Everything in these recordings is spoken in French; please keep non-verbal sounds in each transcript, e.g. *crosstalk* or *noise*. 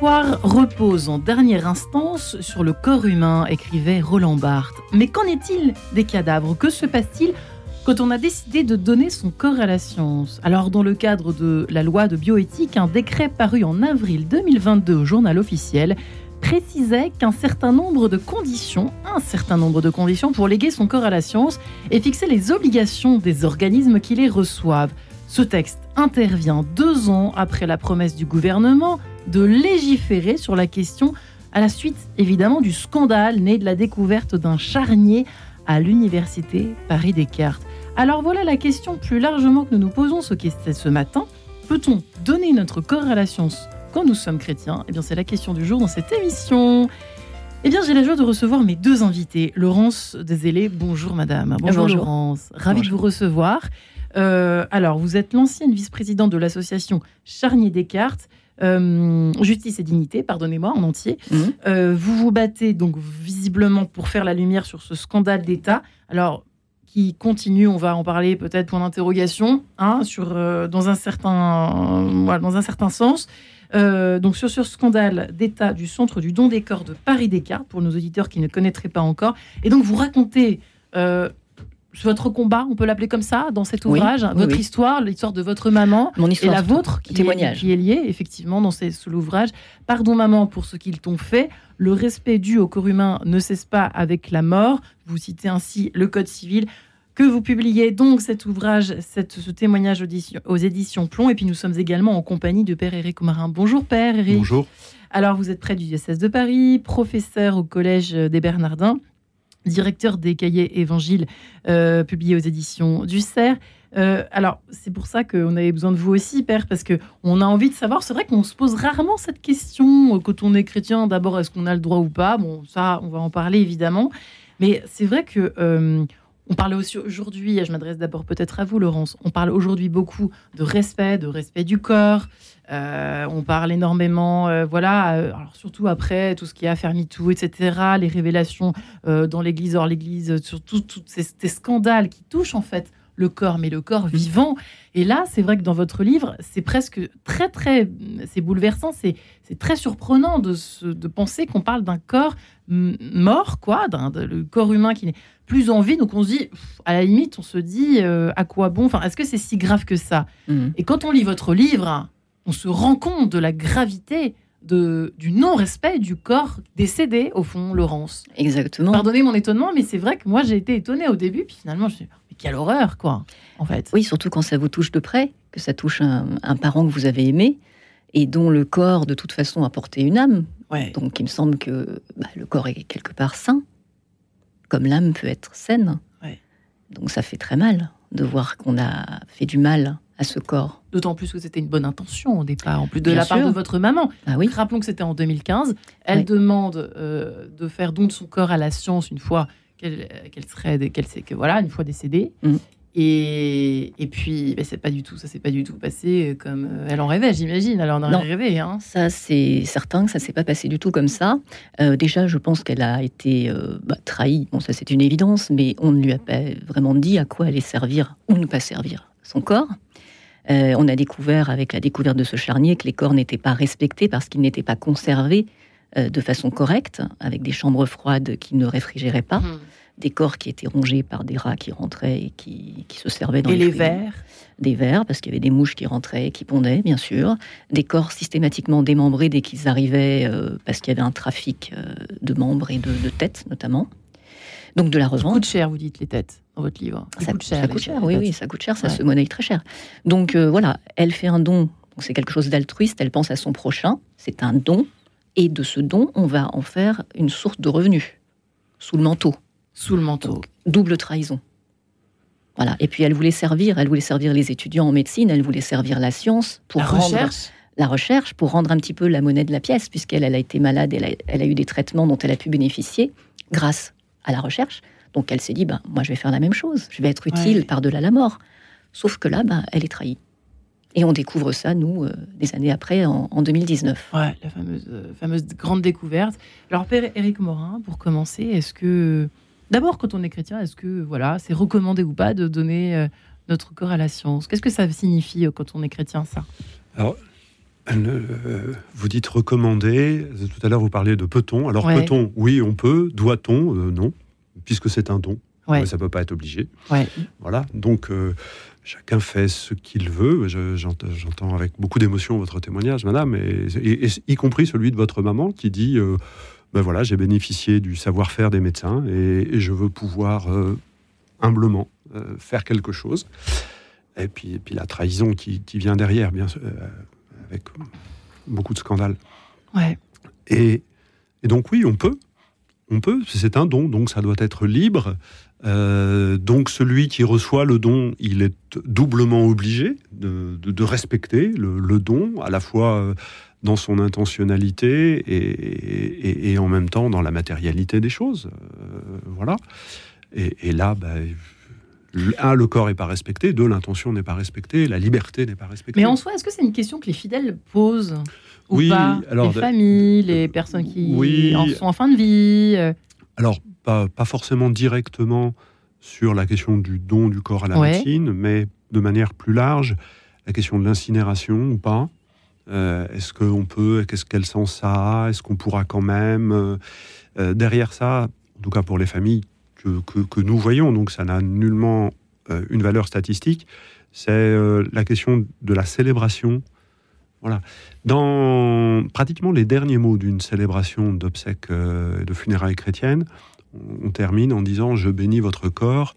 l'histoire repose en dernière instance sur le corps humain, écrivait Roland Barthes. Mais qu'en est-il des cadavres? Que se passe-t-il quand on a décidé de donner son corps à la science? Alors, dans le cadre de la loi de bioéthique, un décret paru en avril 2022 au journal officiel précisait qu'un certain nombre de conditions, un certain nombre de conditions pour léguer son corps à la science et fixer les obligations des organismes qui les reçoivent. Ce texte intervient deux ans après la promesse du gouvernement de légiférer sur la question à la suite évidemment du scandale né de la découverte d'un charnier à l'université Paris Descartes. Alors voilà la question plus largement que nous nous posons ce, ce matin. Peut-on donner notre corps à la science quand nous sommes chrétiens? Eh bien, c'est la question du jour dans cette émission. Eh bien, j'ai la joie de recevoir mes deux invités. Laurence Deselé, bonjour madame. Bonjour, Laurence, ravi de vous recevoir. Euh, alors, vous êtes l'ancienne vice-présidente de l'association Charnier Descartes. Euh, justice et dignité, pardonnez-moi, en entier. Mhm. Euh, vous vous battez donc visiblement pour faire la lumière sur ce scandale d'État. Alors, qui continue, on va en parler peut-être point d'interrogation, hein, sur dans un certain, dans un certain sens. donc sur ce scandale d'État du centre du don des corps de Paris Descartes, pour nos auditeurs qui ne connaîtraient pas encore. Et donc vous racontez votre combat, on peut l'appeler comme ça, dans cet ouvrage, votre histoire, l'histoire de votre maman Mon histoire, et la vôtre, qui témoignage. Est, qui est liée effectivement dans l'ouvrage. Pardon maman pour ce qu'ils t'ont fait. Le respect dû au corps humain ne cesse pas avec la mort. Vous citez ainsi le Code civil que vous publiez donc cet ouvrage, cette, ce témoignage aux éditions Plomb. Et puis nous sommes également en compagnie de Père Éric Marin. Bonjour Père Éric. Bonjour. Alors vous êtes près du diocèse de Paris, professeur au Collège des Bernardins directeur des cahiers évangiles euh, publiés aux éditions du CERF. Euh, alors, c'est pour ça qu'on avait besoin de vous aussi, Père, parce qu'on a envie de savoir. C'est vrai qu'on se pose rarement cette question euh, quand on est chrétien. D'abord, est-ce qu'on a le droit ou pas? Bon, ça, on va en parler évidemment. Mais c'est vrai que on parle aussi aujourd'hui, et je m'adresse d'abord peut-être à vous, Laurence, on parle aujourd'hui beaucoup de respect, de respect du corps. Euh, on parle énormément, euh, voilà, euh, alors surtout après tout ce qui a tout, etc., les révélations dans l'Église, hors l'Église, sur tous ces, scandales qui touchent en fait le corps, mais le corps vivant. Et là, c'est vrai que dans votre livre, c'est presque très, très, c'est bouleversant, c'est très surprenant de, de penser qu'on parle d'un corps mort, quoi, d'un le corps humain qui n'est plus en vie. Donc on se dit, à la limite, on se dit, à quoi bon? Enfin, est-ce que c'est si grave que ça? Mmh. Et quand on lit votre livre, on se rend compte de la gravité de, du non-respect du corps décédé, au fond, Laurence. Exactement. Pardonnez mon étonnement, mais c'est vrai que moi, j'ai été étonnée au début, puis finalement, je me suis dit, quelle horreur, quoi, en fait. Oui, surtout quand ça vous touche de près, que ça touche un, parent que vous avez aimé, et dont le corps, de toute façon, a porté une âme. Donc, il me semble que bah, le corps est quelque part sain, comme l'âme peut être saine. Donc, ça fait très mal de voir qu'on a fait du mal à ce corps. D'autant plus que c'était une bonne intention au départ, en plus de la part de votre maman. Ah oui. Rappelons que c'était en 2015. Elle demande euh, de faire don de son corps à la science une fois qu'elle serait, qu'elle que voilà, une fois décédée. Mm. Et, et, puis, ben, c'est pas du tout, ça s'est pas du tout passé comme euh, elle en rêvait, j'imagine. Elle en a rêvé. Hein. Ça, c'est certain que ça s'est pas passé du tout comme ça. Euh, déjà, je pense qu'elle a été bah, trahie. Bon, ça, c'est une évidence, mais on ne lui a pas vraiment dit à quoi allait servir ou ne pas servir son corps. Euh, on a découvert, avec la découverte de ce charnier, que les corps n'étaient pas respectés parce qu'ils n'étaient pas conservés euh, de façon correcte, avec des chambres froides qui ne réfrigéraient pas, mmh. des corps qui étaient rongés par des rats qui rentraient et qui, se servaient dans et les, vers Des vers, parce qu'il y avait des mouches qui rentraient et qui pondaient, bien sûr. Des corps systématiquement démembrés dès qu'ils arrivaient, euh, parce qu'il y avait un trafic de membres et de, de têtes, notamment. Donc de la revente. Ça coûte cher, vous dites, les têtes dans votre livre. Ça, coûte cher. Ça coûte cher, oui, oui, ça coûte cher, ça se monnaie très cher. Donc euh, voilà, elle fait un don, c'est quelque chose d'altruiste, elle pense à son prochain, c'est un don, et de ce don, on va en faire une source de revenus, sous le manteau. Sous le manteau. double trahison. Voilà. Et puis elle voulait servir, elle voulait servir les étudiants en médecine, elle voulait servir la science pour la recherche. la recherche pour rendre un petit peu la monnaie de la pièce, puisqu'elle elle a été malade, elle a, elle a eu des traitements dont elle a pu bénéficier grâce à la recherche. Donc elle s'est dit, ben, moi je vais faire la même chose, je vais être utile par-delà la mort. Sauf que là, ben, elle est trahie. Et on découvre ça, nous, euh, des années après, en, 2019. Ouais, la fameuse, euh, fameuse grande découverte. Alors, Père Éric Morin, pour commencer, est-ce que, d'abord, quand on est chrétien, est-ce que voilà, c'est recommandé ou pas de donner euh, notre corps à la science? Qu'est-ce que ça signifie quand on est chrétien, ça? Alors, euh, vous dites recommander. Tout à l'heure, vous parliez de peut-on. Alors, peut-on? Oui, on peut. Doit-on? Non, puisque c'est un don. Ça ne peut pas être obligé. Voilà. Donc, chacun fait ce qu'il veut. J'entends avec beaucoup d'émotion votre témoignage, madame, et, y compris celui de votre maman qui dit ben voilà, j'ai bénéficié du savoir-faire des médecins et, je veux pouvoir euh, humblement euh, faire quelque chose. Et puis, puis la trahison qui, vient derrière, bien sûr, euh, avec beaucoup de scandales. Ouais. Et, et, donc oui, on peut. On peut, c'est un don, donc ça doit être libre. Donc celui qui reçoit le don, il est doublement obligé de, de, respecter le, le, don, à la fois dans son intentionnalité et, en même temps dans la matérialité des choses. Euh, voilà. Et, là, bah, un, le corps n'est pas respecté, deux, l'intention n'est pas respectée, la liberté n'est pas respectée. Mais en soi, est-ce que c'est une question que les fidèles posent ou oui, pas? alors, Les familles, les personnes qui en sont en fin de vie euh Alors, pas, pas, forcément directement sur la question du don du corps à la médecine, mais de manière plus large, la question de l'incinération ou pas. Euh, est-ce qu'on peut Qu'est-ce quel sens ça? A Est-ce qu'on pourra quand même euh, euh, Derrière ça, en tout cas pour les familles que, que, nous voyons, donc ça n'a nullement une valeur statistique, c'est la question de la célébration. Voilà. Dans pratiquement les derniers mots d'une célébration d'obsèques de funérailles chrétiennes, on termine en disant Je bénis votre corps,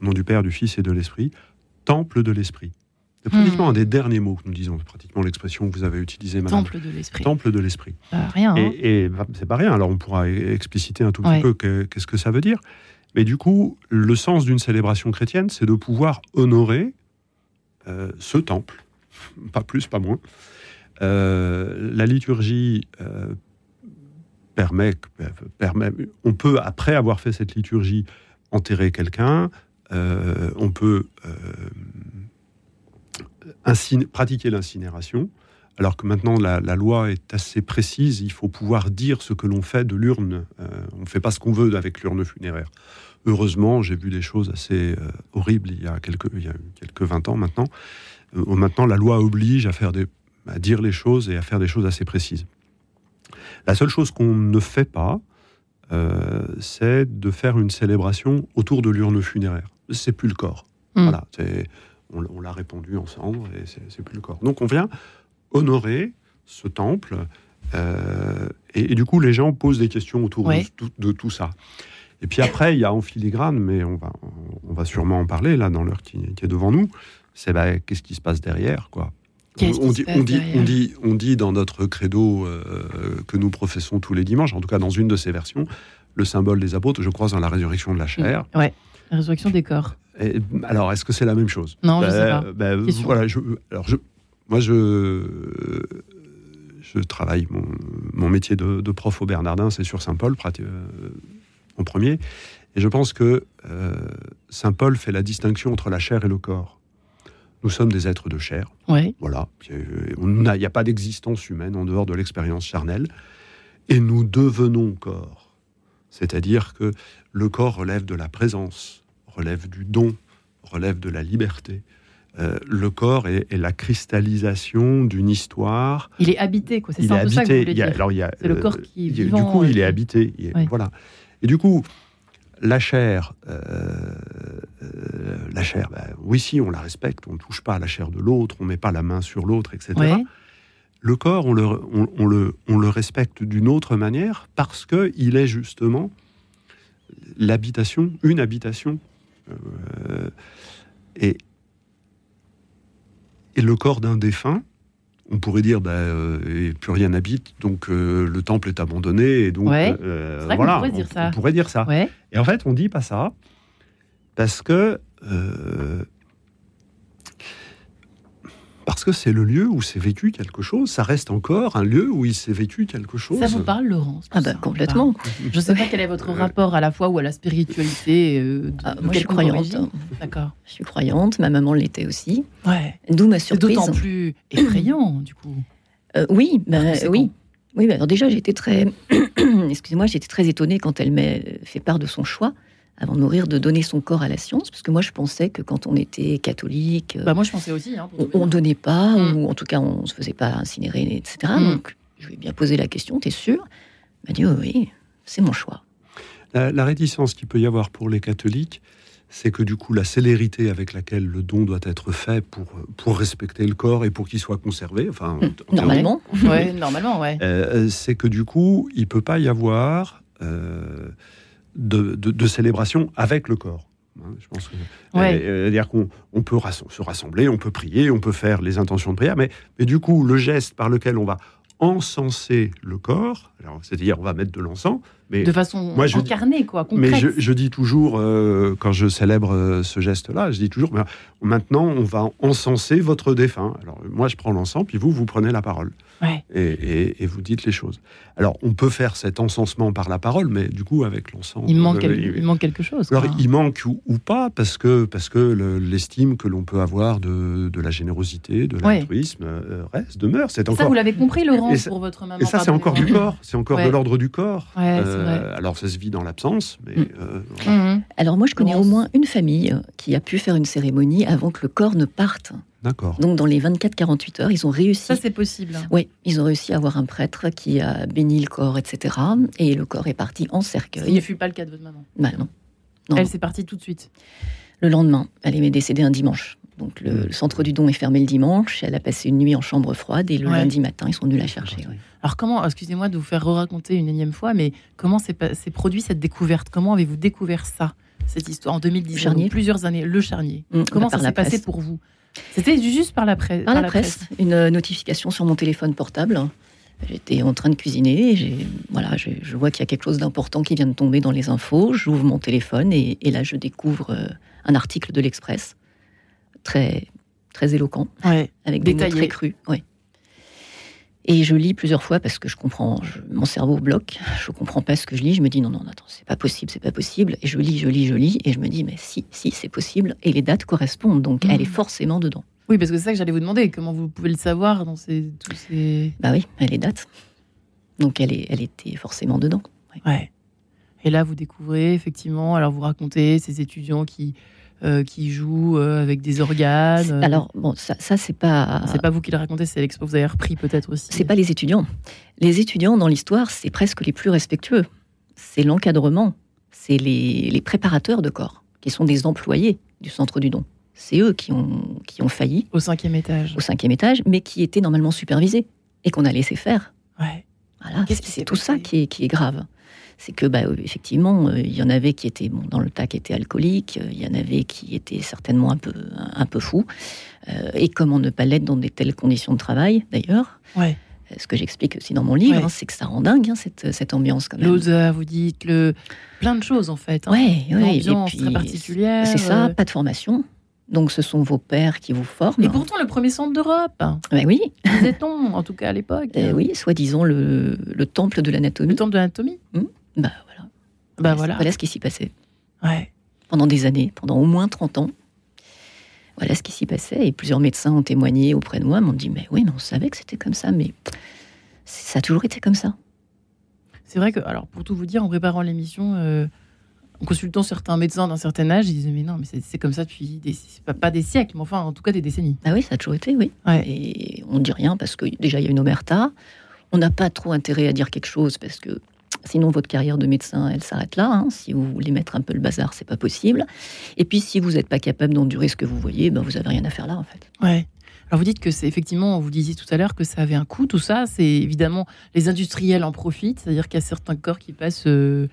au nom du Père, du Fils et de l'Esprit, temple de l'Esprit. C'est pratiquement hmm. un des derniers mots que nous disons, pratiquement l'expression que vous avez utilisée, madame. Temple de l'esprit. Temple de l'esprit. Bah, rien. Hein. Et, bah, c'est pas rien. Alors on pourra e-, expliciter un tout petit peu qu'est-ce que ça veut dire. Mais du coup, le sens d'une célébration chrétienne, c'est de pouvoir honorer euh, ce temple, *laughs* pas plus, pas moins. Euh, la liturgie euh, on peut après avoir fait cette liturgie enterrer quelqu'un, on peut pratiquer l'incinération, alors que maintenant la, loi est assez précise, il faut pouvoir dire ce que l'on fait de l'urne. Euh, on ne fait pas ce qu'on veut avec l'urne funéraire. Heureusement, j'ai vu des choses assez euh, horribles il y, a quelques, il y a quelques 20 ans maintenant. Euh, maintenant, la loi oblige à dire les choses et à faire des choses assez précises. La seule chose qu'on ne fait pas, c'est de faire une célébration autour de l'urne funéraire. C'est plus le corps. Mmh. Voilà, c'est on, l'a répondu ensemble et c'est plus le corps. Donc on vient honorer ce temple euh, et, du coup les gens posent des questions autour de, tout ça. Et puis après il y a en filigrane, mais on va, on va sûrement en parler là dans l'heure qui, est devant nous. C'est bah, qu'est-ce qui se passe derrière quoi? On, dit, on, dit, on, dit, on dit dans notre credo euh, que nous professons tous les dimanches, en tout cas dans une de ces versions, le symbole des apôtres, je crois, dans la résurrection de la chair. Ouais, la résurrection des corps alors, est-ce que c'est la même chose? Non, je sais pas. Ben, voilà, alors je, moi, je, je travaille mon, métier de, prof au Bernardin, c'est sur Saint-Paul, euh, en premier. Et je pense que euh, Saint Paul fait la distinction entre la chair et le corps. Nous sommes des êtres de chair. Ouais. Voilà. Il n'y a, pas d'existence humaine en dehors de l'expérience charnelle. Et nous devenons corps. C'est-à-dire que le corps relève de la présence, relève du don, relève de la liberté. Euh, le corps est, la cristallisation d'une histoire. Il est habité, quoi. C'est ça, ça que vous dire. Alors, il y a, c'est le corps qui est vivant. Du coup, il est habité. Voilà. Et du coup, la chair, euh, euh, la chair, ben, oui, si, on la respecte, on ne touche pas à la chair de l'autre, on ne met pas la main sur l'autre, etc. Le corps, on le, on, le, on le respecte d'une autre manière parce qu'il est justement l'habitation, une habitation euh, et, et le corps d'un défunt, on pourrait dire, bah, euh, plus rien n'habite, donc euh, le temple est abandonné, et donc voilà, on pourrait dire ça. On pourrait dire ça. Et en fait, on dit pas ça parce que parce que c'est le lieu où s'est vécu quelque chose. Ça reste encore un lieu où il s'est vécu quelque chose. Ça vous parle, Laurence Ah bah, complètement. Je ne sais pas quel est votre rapport à la foi ou à la spiritualité. Euh, ah, moi, je suis croyante. D'accord. Je suis croyante. Ma maman l'était aussi. Ouais. D'où ma surprise. D'autant plus effrayant, *clears throat* du coup. Euh, oui, bah, oui. Oui, bah, alors déjà, j'étais très, *clears throat* excusez-moi, j'étais très étonnée quand elle m'a fait part de son choix avant de mourir, de donner son corps à la science, parce que moi je pensais que quand on était catholique, bah moi je pensais aussi, hein, on, ne donnait pas, mm. ou en tout cas on se faisait pas incinérer, etc. Mm. Donc je lui ai bien posé la question, t'es sûr? Il m'a dit oui, c'est mon choix. La, réticence qu'il peut y avoir pour les catholiques, c'est que du coup la célérité avec laquelle le don doit être fait pour, pour respecter le corps et pour qu'il soit conservé, enfin normalement, ouais, *laughs* normalement, ouais. Euh, c'est que du coup il peut pas y avoir euh, de, célébration avec le corps. Hein, je pense que, dire qu'on on peut se rassembler, on peut prier, on peut faire les intentions de prière, mais, mais du coup, le geste par lequel on va encenser le corps, c'est-à-dire on va mettre de l'encens, mais de façon moi, incarnée, quoi, concrète. Mais je, dis toujours, euh, quand je célèbre euh, ce geste-là, je dis toujours, maintenant on va encenser votre défunt. Alors moi je prends l'encens, puis vous, vous prenez la parole et, vous dites les choses. Alors, on peut faire cet encensement par la parole, mais du coup, avec l'encens... Il, manque euh, il, manque quelque chose. Alors, il manque ou, pas, parce que, parce que l'estime que l'on peut avoir de, de, la générosité, de l'altruisme, reste, demeure. C'est encore... Ça, vous l'avez compris, Laurent, pour votre maman. Et ça, c'est encore du corps. C'est encore de l'ordre du corps. Euh, alors, ça se vit dans l'absence, mais... Mm. Mm-hmm. Alors, moi, je connais au moins une famille qui a pu faire une cérémonie avant que le corps ne parte. D'accord. Donc dans les 24-48 heures, ils ont réussi. Ça, c'est possible. Oui, ils ont réussi à avoir un prêtre qui a béni le corps, etc. Et le corps est parti en cercueil. Ce ne fut pas le cas de votre maman. Bah, non. Elle s'est partie tout de suite. Le lendemain, elle est décédée un dimanche. Donc le, centre du don est fermé le dimanche. Elle a passé une nuit en chambre froide et le lundi matin, ils sont venus la chercher. Alors comment, excusez-moi de vous faire re-raconter une énième fois, mais comment s'est produit cette découverte? Comment avez-vous découvert ça, cette histoire en 2010 Plusieurs années, le charnier. Mmh, comment ça s'est passé pour vous? C'était juste par la, presse, par, la, presse. Une notification sur mon téléphone portable. J'étais en train de cuisiner, et voilà, je vois qu'il y a quelque chose d'important qui vient de tomber dans les infos. J'ouvre mon téléphone et, là, je découvre euh, un article de l'Express, très, très éloquent, avec des mots très crus. Ouais. Et je lis plusieurs fois parce que je comprends, mon cerveau bloque, je comprends pas ce que je lis. Je me dis non, non, attends, c'est pas possible, c'est pas possible. Et je lis, je lis, je lis, et je me dis mais si, si, c'est possible. Et les dates correspondent, donc elle est mmh. forcément dedans. Oui, parce que c'est ça que j'allais vous demander. Comment vous pouvez le savoir dans ces, tous ces. Bah oui, elle est date. Donc elle, est, elle était forcément dedans. ouais. Et là, vous découvrez effectivement, alors vous racontez ces étudiants qui euh, qui joue euh, avec des organes. Euh. Alors, bon, ça, ça c'est pas. C'est pas vous qui le racontez, c'est l'expo vous avez repris peut-être aussi. C'est pas les étudiants. Les étudiants dans l'histoire, c'est presque les plus respectueux. C'est l'encadrement, c'est les, les, préparateurs de corps, qui sont des employés du centre du don. C'est eux qui ont, qui ont failli. Au cinquième étage. Au cinquième étage, mais qui étaient normalement supervisés et qu'on a laissé faire. Ouais. Voilà, c'est tout ça qui est, qui est grave c'est que bah, effectivement, euh, il y en avait qui étaient bon, dans le tas qui étaient alcooliques, euh, il y en avait qui étaient certainement un peu un peu fous, euh, et comment ne pas l'être dans des telles conditions de travail d'ailleurs. Ouais. Ce que j'explique aussi dans mon livre, hein, c'est que ça rend dingue hein, cette, cette ambiance quand même. L'odeur, vous dites, le... plein de choses en fait. Hein. Ouais, ouais, très particulière. C'est ça, pas de formation. Donc ce sont vos pères qui vous forment. Et pourtant le premier centre d'Europe. Ben oui. Disait-on, en tout cas à l'époque? oui, soi-disant le, le, temple de l'anatomie. Le temple de l'anatomie. Hum. Bah voilà. Bah voilà. Voilà ce qui s'y passait. Ouais. Pendant des années, pendant au moins 30 ans. Voilà ce qui s'y passait. Et plusieurs médecins ont témoigné auprès de moi, m'ont dit Mais oui, mais on savait que c'était comme ça, mais ça a toujours été comme ça. C'est vrai que, alors pour tout vous dire, en préparant l'émission, euh, en consultant certains médecins d'un certain âge, ils disaient Mais non, mais c'est comme ça depuis des, pas, des siècles, mais enfin en tout cas des décennies. Ah oui, ça a toujours été, oui. Et on ne dit rien parce que déjà il y a une omerta. On n'a pas trop intérêt à dire quelque chose parce que Sinon, votre carrière de médecin, elle s'arrête là. Hein. Si vous voulez mettre un peu le bazar, c'est pas possible. Et puis, si vous n'êtes pas capable d'endurer ce que vous voyez, ben, vous avez rien à faire là, en fait. Ouais. Alors vous dites que c'est effectivement, vous disiez tout à l'heure que ça avait un coût, tout ça. C'est évidemment les industriels en profitent, c'est-à-dire qu'il y a certains corps qui passent euh,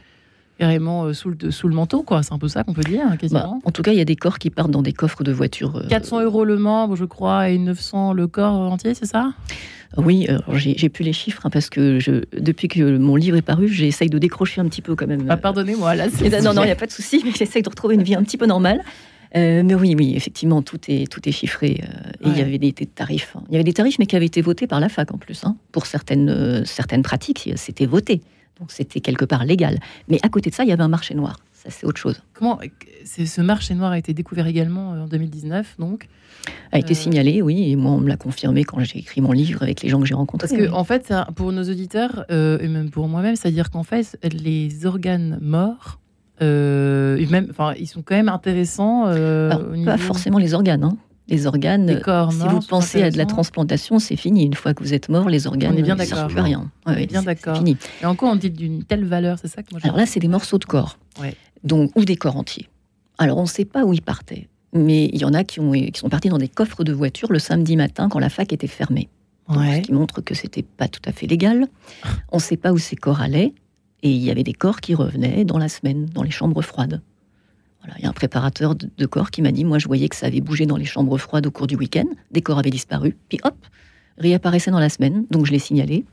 carrément euh, sous, le, sous le manteau, quoi. C'est un peu ça qu'on peut dire, hein, quasiment. Bah, en tout cas, il y a des corps qui partent dans des coffres de voitures. 400 euh, euros le membre, je crois, et 900 le corps entier, c'est ça? Oui, j'ai plus les chiffres hein, parce que je, depuis que mon livre est paru, j'essaye de décrocher un petit peu quand même. Ah, pardonnez-moi, là. *laughs* Non, non, il n'y a pas de souci, mais j'essaye de retrouver une vie un petit peu normale. Euh, mais oui, oui, effectivement, tout est, tout est chiffré. Euh, et il y avait des, tarifs. Hein. Il y avait des tarifs, mais qui avaient été votés par la fac en plus. Hein. Pour certaines, euh, certaines pratiques, c'était voté. Donc c'était quelque part légal. Mais à côté de ça, il y avait un marché noir. Ça, c'est autre chose. Comment ce marché noir a été découvert également en 2019, donc? A été euh, signalé, oui, et moi on me l'a confirmé quand j'ai écrit mon livre avec les gens que j'ai rencontrés. Parce que en fait, pour nos auditeurs euh, et même pour moi-même, c'est-à-dire qu'en fait, les organes morts euh, même, enfin, ils sont quand même intéressants. Euh, Pas forcément les organes. Hein. Les organes, corps, si non, vous pensez à de la transplantation, c'est fini. Une fois que vous êtes mort, les organes, ne servent plus à rien. Ouais, bien d'accord. fini. Et encore, on dit d'une telle valeur, c'est ça que moi Alors là, c'est des morceaux de corps. Ouais. Donc, ou des corps entiers. Alors, on ne sait pas où ils partaient. Mais il y en a qui, ont, qui sont partis dans des coffres de voiture le samedi matin quand la fac était fermée. Donc, Ouais. Ce qui montre que c'était pas tout à fait légal. *laughs* On ne sait pas où ces corps allaient. Et il y avait des corps qui revenaient dans la semaine, dans les chambres froides. Voilà, il y a un préparateur de, de corps qui m'a dit, moi je voyais que ça avait bougé dans les chambres froides au cours du week-end, des corps avaient disparu, puis hop, réapparaissaient dans la semaine, donc je l'ai signalé,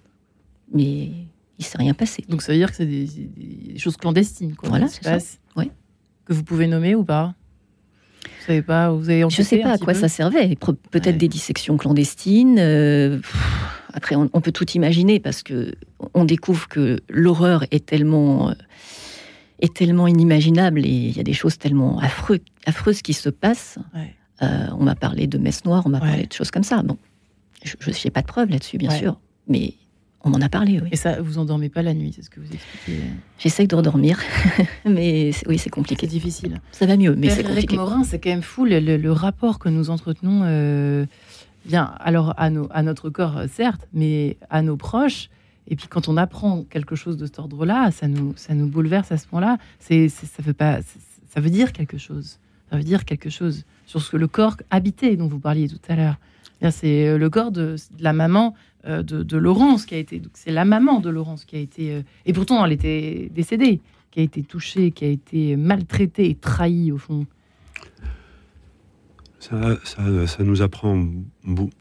mais il s'est rien passé. Donc ça veut dire que c'est des, des choses clandestines, quoi. Voilà, qui se c'est ça. Ouais. Que vous pouvez nommer ou pas? Vous savez pas Vous avez Je sais pas à quoi peu ça servait. Peut-être Ouais. des dissections clandestines. euh, pff, après, on, on peut tout imaginer parce que on découvre que l'horreur est tellement euh, est tellement inimaginable et il y a des choses tellement affreux- affreuses qui se passent. Ouais. Euh, on m'a parlé de messe noire, on m'a Ouais. parlé de choses comme ça. Bon, je n'ai pas de preuves là-dessus, bien Ouais. sûr, mais on m'en a parlé. Oui. Et ça, vous endormez pas la nuit, c'est ce que vous expliquez. J'essaye de redormir, *laughs* mais c'est- oui, c'est C'est compliqué. difficile. Ça va mieux, mais c'est compliqué. Morin, c'est quand même fou le, le- le rapport que nous entretenons, euh, bien, alors à, nos, à notre corps, certes, mais à nos proches. Et puis quand on apprend quelque chose de cet ordre-là, ça nous, bouleverse à ce point-là. Ça, veut dire quelque chose. Ça veut dire quelque chose sur ce que le corps habité dont vous parliez tout à l'heure. C'est euh, le corps de, la maman euh, de, Laurence qui a été. C'est la maman de Laurence qui a été. euh, et pourtant, elle était décédée, qui a été touchée, qui a été maltraitée et trahie au fond. Ça, nous apprend,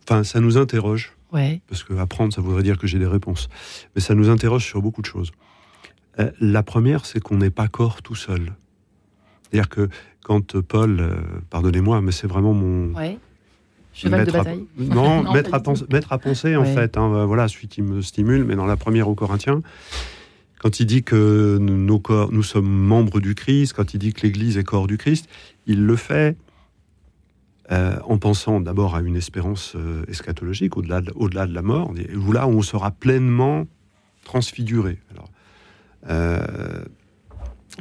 enfin, ça nous interroge, Ouais. parce que apprendre, ça voudrait dire que j'ai des réponses. Mais ça nous interroge sur beaucoup de choses. Euh, la première, c'est qu'on n'est pas corps tout seul. C'est-à-dire que quand Paul, euh, pardonnez-moi, mais c'est vraiment mon, Ouais. Cheval de à- bataille. Non, pas à penser, maître à penser, en Ouais. fait. hein, voilà, celui qui me stimule, mais dans la première aux Corinthiens, quand il dit que nous- nos corps, nous sommes membres du Christ, quand il dit que l'Église est corps du Christ, il le fait euh, en pensant d'abord à une espérance euh, eschatologique, au-delà de, la mort, où là, on sera pleinement transfiguré. Alors, euh,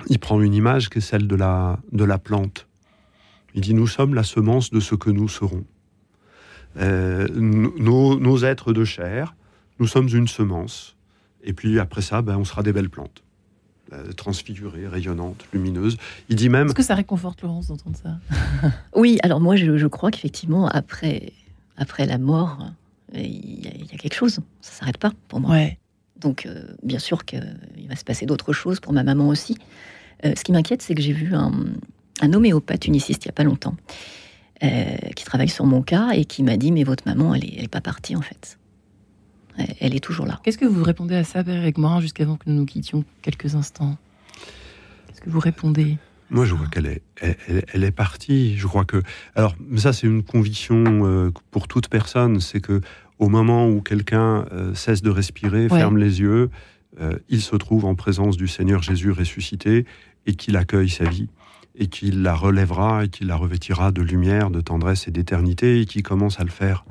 il prend une image qui est celle de la, plante. Il dit, nous sommes la semence de ce que nous serons. Nos, nos êtres de chair, nous sommes une semence. Et puis après ça, ben, on sera des belles plantes, euh, transfigurées, rayonnantes, lumineuses. Il dit même, Est-ce que ça réconforte Laurence d'entendre ça *laughs* Oui, alors moi je, je crois qu'effectivement après, après la mort, euh, il y, a, il y a quelque chose. Ça s'arrête pas pour moi. Ouais. Donc euh, bien sûr qu'il va se passer d'autres choses pour ma maman aussi. Euh, ce qui m'inquiète, c'est que j'ai vu un, un homéopathe uniciste il y a pas longtemps euh, qui travaille sur mon cas et qui m'a dit mais votre maman elle est, elle est pas partie en fait. Elle, est toujours là. Qu'est-ce que vous répondez à ça, Père Eric Morin, jusqu'avant que nous nous quittions quelques instants? Qu'est-ce que vous répondez? Moi je vois qu'elle est, elle, elle- elle est partie. Je crois que, alors ça c'est une conviction euh, pour toute personne, c'est que au moment où quelqu'un euh, cesse de respirer, Ouais. ferme les yeux, euh, il se trouve en présence du Seigneur Jésus ressuscité et qu'il accueille sa vie et qu'il la relèvera et qu'il la revêtira de lumière, de tendresse et d'éternité et qui commence à le faire.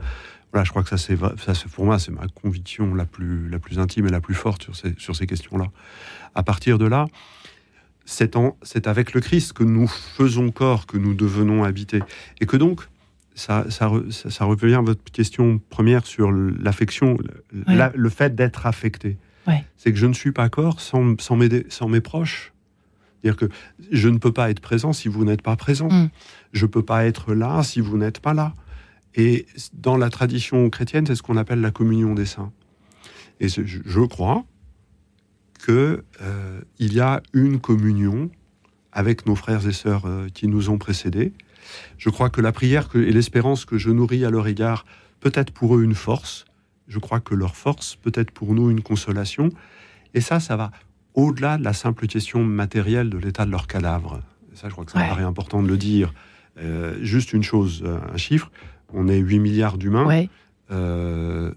Voilà, je crois que ça c'est ça pour moi c'est ma conviction la plus la plus intime et la plus forte sur ces sur ces questions-là. À partir de là, c'est avec le Christ que nous faisons corps, que nous devenons habités et que donc ça, ça, ça, ça revient à votre question première sur l'affection, le, Ouais. la- le fait d'être affecté. Ouais. C'est que je ne suis pas corps sans, sans, mes, sans mes proches. C'est-à-dire que je ne peux pas être présent si vous n'êtes pas présent. Mm. Je ne peux pas être là si vous n'êtes pas là. Et dans la tradition chrétienne, c'est ce qu'on appelle la communion des saints. Et je, crois que euh, il y a une communion avec nos frères et sœurs euh, qui nous ont précédés. Je crois que la prière que- et l'espérance que je nourris à leur égard peut être pour eux une force. Je crois que leur force peut être pour nous une consolation. Et ça, ça va au-delà de la simple question matérielle de l'état de leur cadavre. Et ça, je crois que ça me Ouais. paraît important de le dire. Euh, juste une chose, euh, un chiffre. On est 8 milliards d'humains. Ouais. Euh,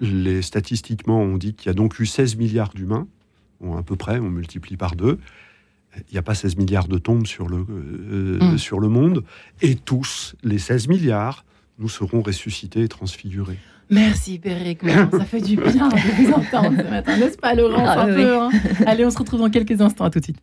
les, statistiquement, on dit qu'il y a donc eu 16 milliards d'humains, Bon, à peu près, on multiplie par deux. Il n'y a pas 16 milliards de tombes sur le, euh, Mm. sur le monde, et tous, les 16 milliards, nous serons ressuscités et transfigurés. Merci, Morin. Ça fait du bien de vous entendre ce matin, n'est-ce pas, Laurence Ah, un oui, peu, hein Allez, on se retrouve dans quelques instants. À tout de suite.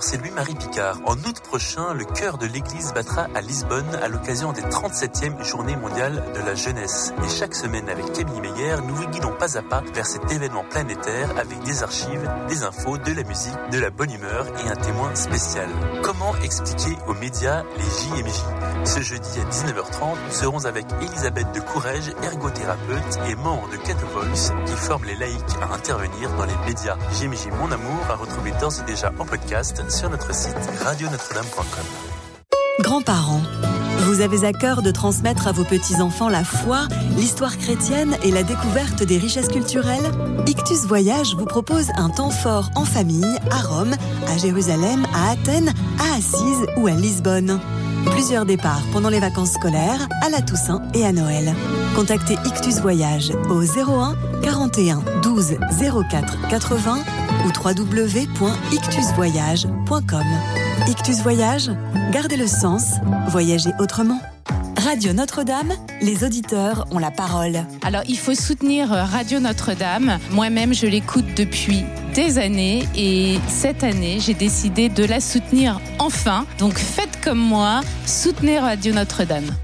C'est Louis-Marie Picard. En août prochain, le cœur de l'Église battra à Lisbonne à l'occasion des 37e Journées mondiales de la jeunesse. Et chaque semaine, avec Camille Meyer, nous vous guidons pas à pas vers cet événement planétaire avec des archives, des infos, de la musique, de la bonne humeur et un témoin spécial. Comment expliquer aux médias les JMJ Ce jeudi à 19h30, nous serons avec Elisabeth de Courrèges, ergothérapeute et membre de Cat Voice, qui forme les laïcs à intervenir dans les médias. JMJ Mon Amour à retrouver d'ores et déjà en podcast sur notre site radionotre-dame.com. Grands-parents, vous avez à cœur de transmettre à vos petits-enfants la foi, l'histoire chrétienne et la découverte des richesses culturelles? Ictus Voyage vous propose un temps fort en famille à Rome, à Jérusalem, à Athènes, à Assise ou à Lisbonne. Plusieurs départs pendant les vacances scolaires, à la Toussaint et à Noël. Contactez Ictus Voyage au 01 41 12 04 80 ou www.ictusvoyage.com. Ictus Voyage, gardez le sens, voyagez autrement. Radio Notre-Dame, les auditeurs ont la parole. Alors, il faut soutenir Radio Notre-Dame. Moi-même, je l'écoute depuis des années et cette année, j'ai décidé de la soutenir enfin. Donc, faites comme moi, soutenez Radio Notre-Dame.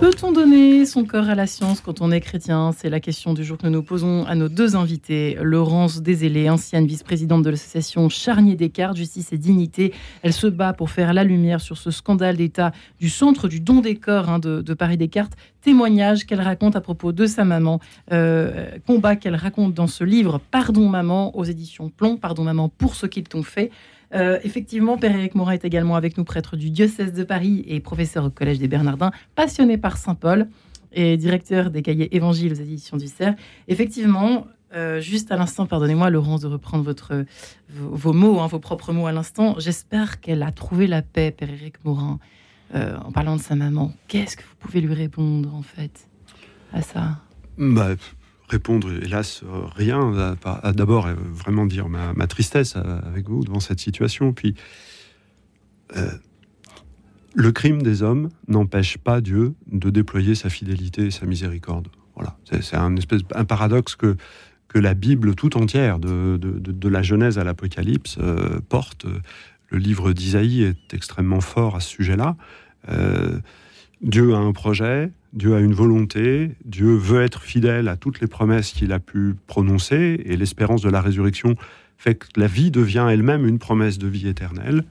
Peut-on donner son corps à la science quand on est chrétien? C'est la question du jour que nous nous posons à nos deux invités. Laurence Dézélé, ancienne vice-présidente de l'association Charnier Descartes, Justice et Dignité. Elle se bat pour faire la lumière sur ce scandale d'État du centre du don des corps hein, de, Paris Descartes. Témoignage qu'elle raconte à propos de sa maman. Euh, combat qu'elle raconte dans ce livre Pardon maman aux éditions Plomb. Pardon maman pour ce qu'ils t'ont fait. Euh, effectivement, Père-Éric Morin est également avec nous, prêtre du diocèse de Paris et professeur au Collège des Bernardins, passionné par Saint Paul et directeur des cahiers Évangiles aux éditions du Cerf. Effectivement, euh, juste à l'instant, pardonnez-moi, Laurence, de reprendre vos, mots, hein, vos propres mots à l'instant. J'espère qu'elle a trouvé la paix, Père-Éric Morin, euh, en parlant de sa maman. Qu'est-ce que vous pouvez lui répondre, en fait, à ça? Bah, répondre, hélas, rien. D'abord, vraiment dire ma, tristesse avec vous devant cette situation. Puis, euh, le crime des hommes n'empêche pas Dieu de déployer sa fidélité et sa miséricorde. Voilà, c'est un un paradoxe que que la Bible tout entière, de, de, la Genèse à l'Apocalypse, euh, porte. Le livre d'Isaïe est extrêmement fort à ce sujet-là. Euh, Dieu a un projet, Dieu a une volonté, Dieu veut être fidèle à toutes les promesses qu'il a pu prononcer, et l'espérance de la résurrection fait que la vie devient elle-même une promesse de vie éternelle,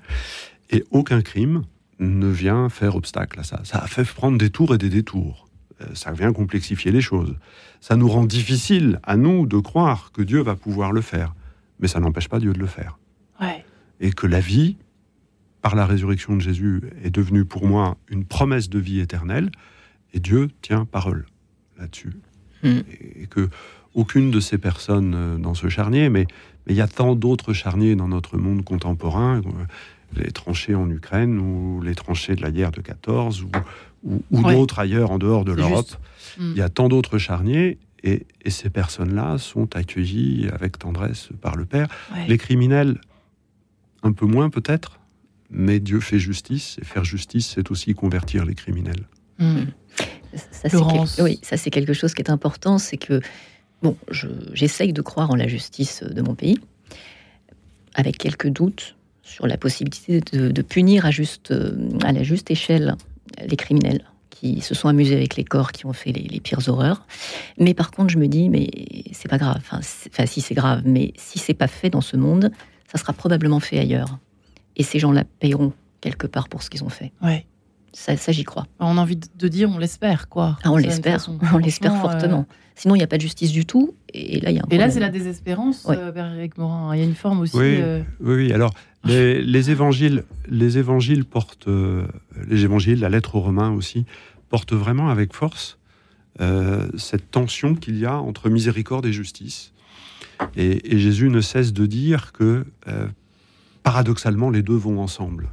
et aucun crime ne vient faire obstacle à ça. Ça a fait prendre des tours et des détours. Ça vient complexifier les choses. Ça nous rend difficile à nous de croire que Dieu va pouvoir le faire, mais ça n'empêche pas Dieu de le faire. Ouais. Et que la vie, par la résurrection de Jésus, est devenue pour moi une promesse de vie éternelle, et Dieu tient parole là-dessus. Mm. Et, et, que aucune de ces personnes dans ce charnier, mais, il y a tant d'autres charniers dans notre monde contemporain, les tranchées en Ukraine ou les tranchées de la guerre de 14 ou, ou, ou ouais. d'autres ailleurs en dehors de l'Europe. Mm. Il y a tant d'autres charniers et, et ces personnes-là sont accueillies avec tendresse par le Père. Ouais. Les criminels, un peu moins peut-être, mais Dieu fait justice et faire justice, c'est aussi convertir les criminels. Mm. Ça, c'est oui, ça c'est quelque chose qui est important, c'est que bon, j'essaye de croire en la justice de mon pays, avec quelques doutes sur la possibilité de, de punir à, juste, à la juste échelle les criminels qui se sont amusés avec les corps, qui ont fait les, les pires horreurs. Mais par contre, je me dis, mais c'est pas grave. Enfin, enfin si c'est grave, mais si c'est pas fait dans ce monde, ça sera probablement fait ailleurs. Et ces gens-là paieront quelque part pour ce qu'ils ont fait. Ouais. Ça, ça j'y crois. On a envie de dire, on l'espère, quoi. Ah, on l'espère, *laughs* on l'espère fortement. Euh... Sinon, il n'y a pas de justice du tout. Et là, il y a un Et là, c'est la désespérance, ouais. euh, Morin. Il y a une forme aussi. Oui, euh... oui, oui. Alors, *laughs* les, les, évangiles, les évangiles portent, euh, les évangiles, la lettre aux Romains aussi, portent vraiment avec force euh, cette tension qu'il y a entre miséricorde et justice. Et, et, Jésus ne cesse de dire que, euh, paradoxalement, les deux vont ensemble.